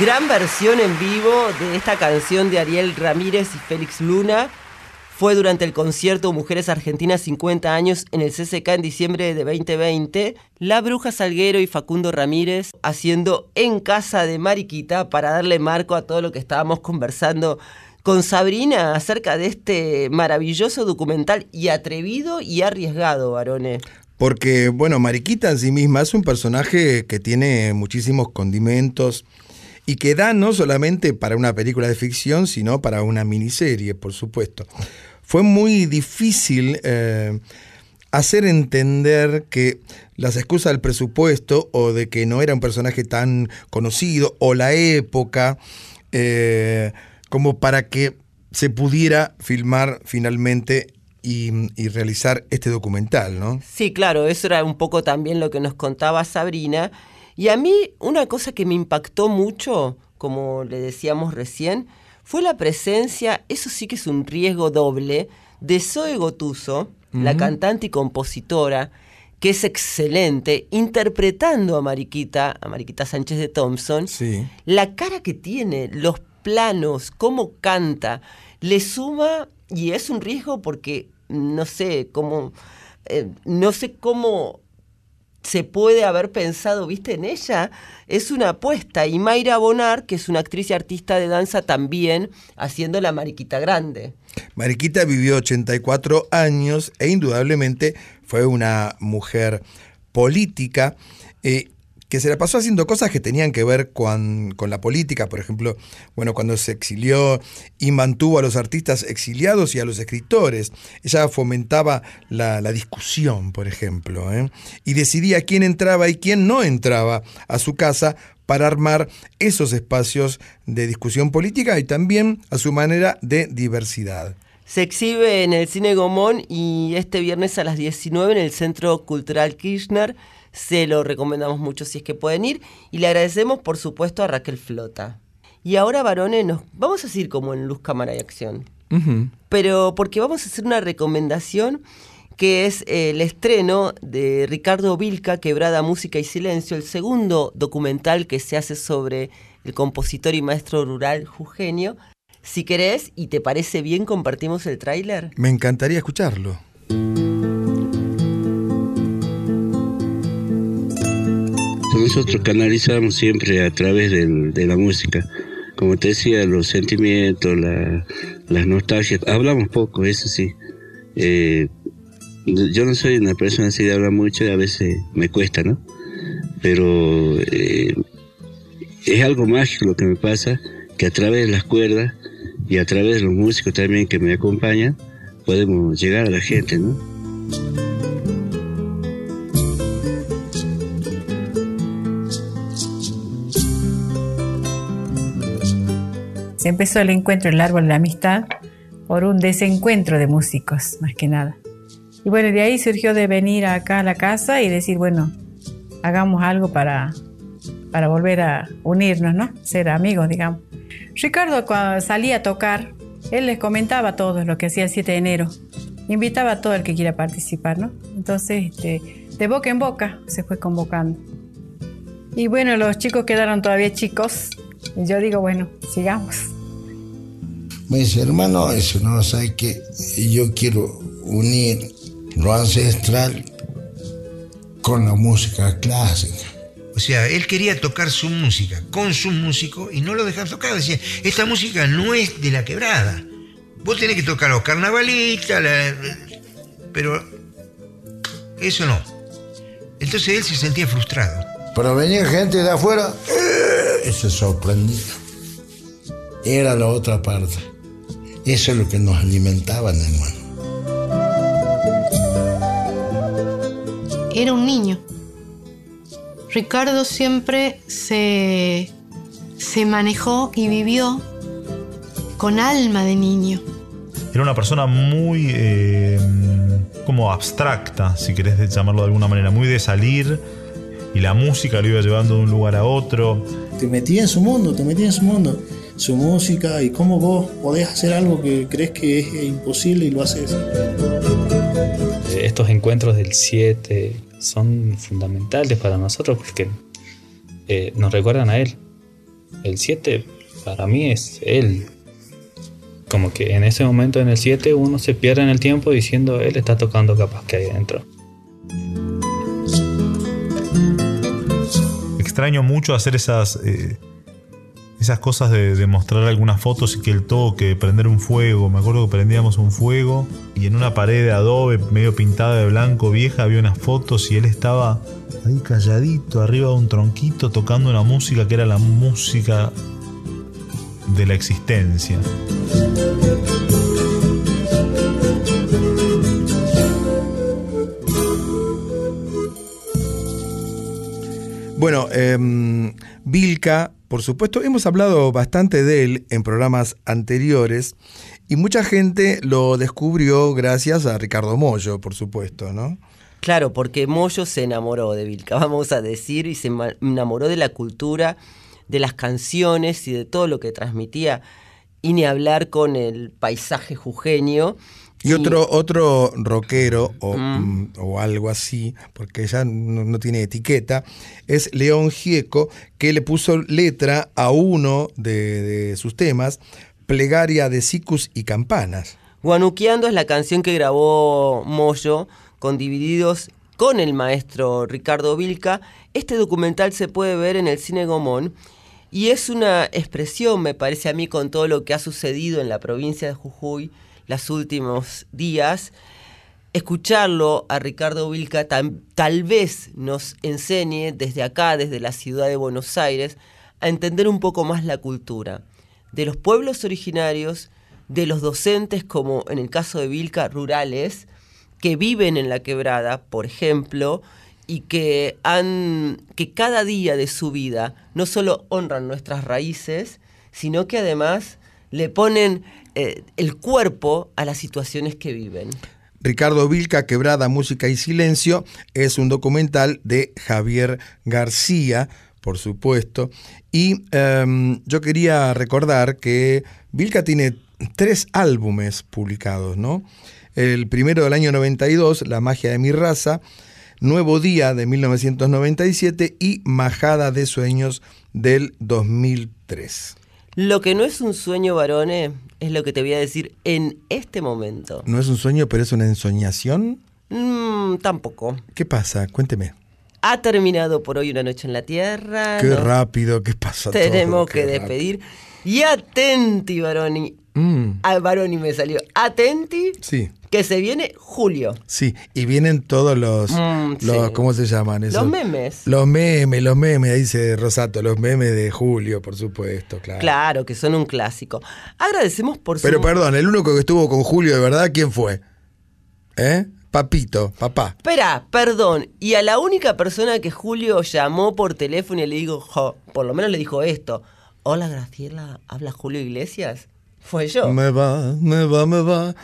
Gran versión en vivo de esta canción de Ariel Ramírez y Félix Luna. Fue durante el concierto Mujeres Argentinas 50 años en el CCK en diciembre de 2020. La Bruja Salguero y Facundo Ramírez haciendo en casa de Mariquita para darle marco a todo lo que estábamos conversando con Sabrina acerca de este maravilloso documental y atrevido y arriesgado, varones. Porque, bueno, Mariquita en sí misma es un personaje que tiene muchísimos condimentos y que da no solamente para una película de ficción, sino para una miniserie, por supuesto. Fue muy difícil eh, hacer entender que las excusas del presupuesto o de que no era un personaje tan conocido o la época, eh, como para que se pudiera filmar finalmente y, y, realizar este documental, ¿no? Sí, claro, eso era un poco también lo que nos contaba Sabrina. Y a mí una cosa que me impactó mucho, como le decíamos recién, fue la presencia, eso sí que es un riesgo doble, de Zoe Gotuso, uh -huh. la cantante y compositora, que es excelente, interpretando a Mariquita, a Mariquita Sánchez de Thompson, sí. la cara que tiene, los planos, cómo canta, le suma, y es un riesgo porque no sé cómo, eh, no sé cómo se puede haber pensado, viste, en ella, es una apuesta. Y Mayra Bonar, que es una actriz y artista de danza también, haciendo la Mariquita Grande. Mariquita vivió 84 años e indudablemente fue una mujer política. Eh, que se la pasó haciendo cosas que tenían que ver con, con, la política, por ejemplo, bueno, cuando se exilió y mantuvo a los artistas exiliados y a los escritores. Ella fomentaba la, la discusión, por ejemplo, ¿eh? y decidía quién entraba y quién no entraba a su casa para armar esos espacios de discusión política y también a su manera de diversidad. Se exhibe en el Cine Gomón y este viernes a las 19 en el Centro Cultural Kirchner. Se lo recomendamos mucho si es que pueden ir. Y le agradecemos, por supuesto, a Raquel Flota. Y ahora, varones, nos vamos a seguir como en Luz, Cámara y Acción. Uh -huh. Pero porque vamos a hacer una recomendación que es eh, el estreno de Ricardo Vilca, Quebrada Música y Silencio, el segundo documental que se hace sobre el compositor y maestro rural jujeño. Si querés y te parece bien, compartimos el tráiler. Me encantaría escucharlo. Nosotros canalizamos siempre a través del, de la música. Como te decía, los sentimientos, la, las nostalgias. Hablamos poco, eso sí. Eh, yo no soy una persona así de hablar mucho y a veces me cuesta, ¿no? Pero eh, es algo mágico lo que me pasa, que a través de las cuerdas y a través de los músicos también que me acompañan, podemos llegar a la gente, ¿no? Se empezó el encuentro El Árbol de la Amistad por un desencuentro de músicos, más que nada. Y bueno, de ahí surgió de venir acá a la casa y decir, bueno, hagamos algo para, para volver a unirnos, ¿no? Ser amigos, digamos. Ricardo cuando salía a tocar, él les comentaba todo lo que hacía el 7 de enero. Invitaba a todo el que quiera participar, ¿no? Entonces, este, de boca en boca se fue convocando. Y bueno, los chicos quedaron todavía chicos. Y yo digo, bueno, sigamos. Me dice, hermano, eso no sabe que yo quiero unir lo ancestral con la música clásica. O sea, él quería tocar su música con sus músicos y no lo dejaban tocar. Decía, esta música no es de la quebrada. Vos tenés que tocar los carnavalistas, la... pero eso no. Entonces él se sentía frustrado. Pero venía gente de afuera y se sorprendía. Era la otra parte. Eso es lo que nos alimentaban, hermano. Era un niño. Ricardo siempre se, se manejó y vivió con alma de niño. Era una persona muy eh, como abstracta, si querés llamarlo de alguna manera, muy de salir y la música lo iba llevando de un lugar a otro. Te metí en su mundo, te metí en su mundo, su música y cómo vos podés hacer algo que crees que es imposible y lo haces. Estos encuentros del 7 son fundamentales para nosotros porque eh, nos recuerdan a él. El 7 para mí es él. Como que en ese momento en el 7 uno se pierde en el tiempo diciendo él está tocando capaz que hay adentro. Extraño mucho hacer esas, eh, esas cosas de, mostrar algunas fotos y que el toque, prender un fuego. Me acuerdo que prendíamos un fuego y en una pared de adobe medio pintada de blanco vieja había unas fotos y él estaba ahí calladito arriba de un tronquito tocando una música que era la música de la existencia. Bueno, em, Vilca, por supuesto, hemos hablado bastante de él en programas anteriores y mucha gente lo descubrió gracias a Ricardo Mollo, por supuesto, ¿no? Claro, porque Moyo se enamoró de Vilca, vamos a decir, y se enamoró de la cultura, de las canciones y de todo lo que transmitía, y ni hablar con el paisaje jujeño. Y otro, otro rockero o, mm, o algo así, porque ya no, no tiene etiqueta, es León Gieco, que le puso letra a uno de, de sus temas, Plegaria de Sicus y Campanas. Guanuqueando es la canción que grabó Moyo con Divididos con el maestro Ricardo Vilca. Este documental se puede ver en el Cine Gomón y es una expresión, me parece a mí, con todo lo que ha sucedido en la provincia de Jujuy los últimos días. Escucharlo a Ricardo Vilca tal vez nos enseñe desde acá, desde la ciudad de Buenos Aires, a entender un poco más la cultura de los pueblos originarios, de los docentes, como en el caso de Vilca, rurales, que viven en la quebrada, por ejemplo, y que han que cada día de su vida no solo honran nuestras raíces, sino que además le ponen eh, el cuerpo a las situaciones que viven. Ricardo Vilca, Quebrada, Música y Silencio, es un documental de Javier García, por supuesto. Y em, yo quería recordar que Vilca tiene tres álbumes publicados, ¿no? El primero del año 92, La magia de mi raza, Nuevo Día de 1997 y Majada de Sueños del 2003. Lo que no es un sueño, varones, es lo que te voy a decir en este momento. No es un sueño, pero es una ensoñación. Mm, tampoco. ¿Qué pasa? Cuénteme. Ha terminado por hoy una noche en la tierra. Qué rápido que pasa todo. Tenemos qué que rápido. despedir. Y atenti, varoni. Mm, Al varoni me salió. Atenti, sí, que se viene julio. sí. Y vienen todos los, Mm, los sí. ¿cómo se llaman? esos? Los memes. Los memes, los memes, dice Rosato, los memes de Julio, por supuesto, claro. Claro, que son un clásico. Agradecemos por su... Pero perdón, el único que estuvo con Julio de verdad, ¿quién fue? ¿Eh? Papito, papá. Espera, perdón. Y a la única persona que Julio llamó por teléfono y le dijo, jo, por lo menos le dijo esto. Hola Graciela, ¿habla Julio Iglesias? Fue yo. Me va, me va, me va.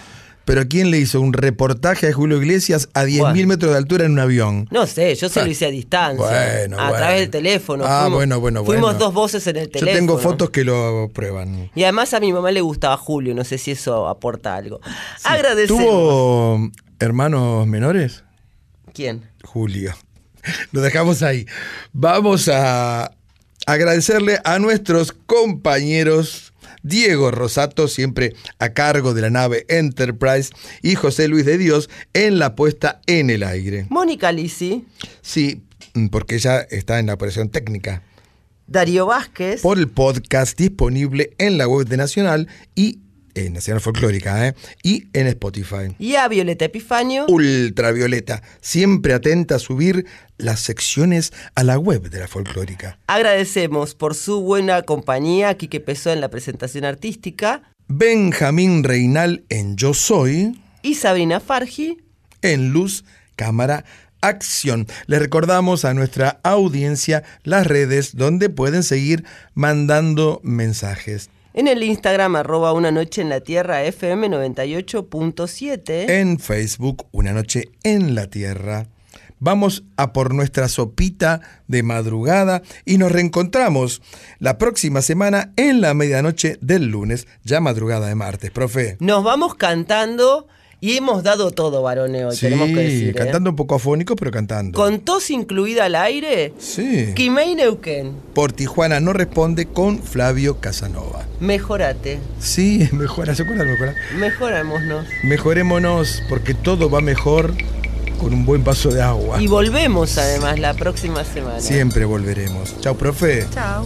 Pero ¿quién le hizo un reportaje a Julio Iglesias a 10.000 metros de altura en un avión? No sé, yo se lo hice a distancia. Bueno, a bueno. través del teléfono. Ah, Fuimos- bueno, bueno, Fuimos bueno. dos voces en el Yo teléfono. tengo fotos que lo prueban. Y además a mi mamá le gustaba Julio, no sé si eso aporta algo. Agradecemos. ¿Tuvo hermanos menores? ¿Quién? Julio. Lo dejamos ahí. Vamos a agradecerle a nuestros compañeros Diego Rosato, siempre a cargo de la nave Enterprise, y José Luis de Dios en la puesta en el aire. Mónica Lisi, Sí, porque ella está en la operación técnica. Darío Vázquez, Por el podcast disponible en la web de Nacional y en Nacional Folclórica, ¿eh? y en Spotify. y a Violeta Epifanio. Ultravioleta, siempre atenta a subir las secciones a la web de la folclórica. Agradecemos por su buena compañía, aquí que empezó en la presentación artística. Benjamín Reinal en Yo Soy, Y Sabrina Fargi. en Luz, Cámara, acción. Les recordamos a nuestra audiencia las redes donde pueden seguir mandando mensajes. En el Instagram, arroba una noche en la tierra, FM 98.7. En Facebook, Una Noche en la Tierra. Vamos a por nuestra sopita de madrugada y nos reencontramos la próxima semana en la medianoche del lunes, ya madrugada de martes, profe. Nos vamos cantando y hemos dado todo, varoneo, hoy, Sí, tenemos que decir. ¿eh? cantando un poco afónico, pero cantando. Con tos incluida al aire, Sí. Quimei Neuquén, Por Tijuana no responde con Flavio Casanova. mejorate, Sí, mejora, ¿se acuerdan? Mejora. mejorémonos. Mejorémonos porque todo va mejor con un buen vaso de agua. Y volvemos además la próxima semana. Siempre volveremos. Chao, profe. Chao.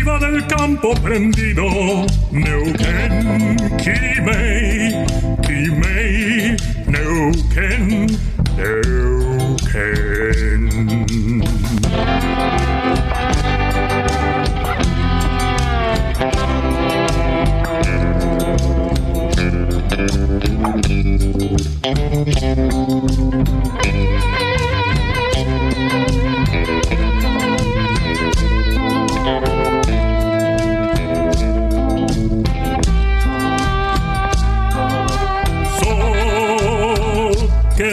arriba del campo prendido Neuquén Quimei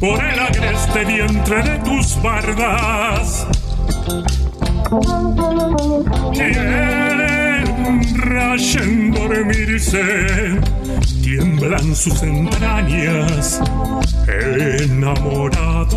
Por el agreste vientre de tus bardas. Quieren rayen dormirse, tiemblan sus entrañas enamorada.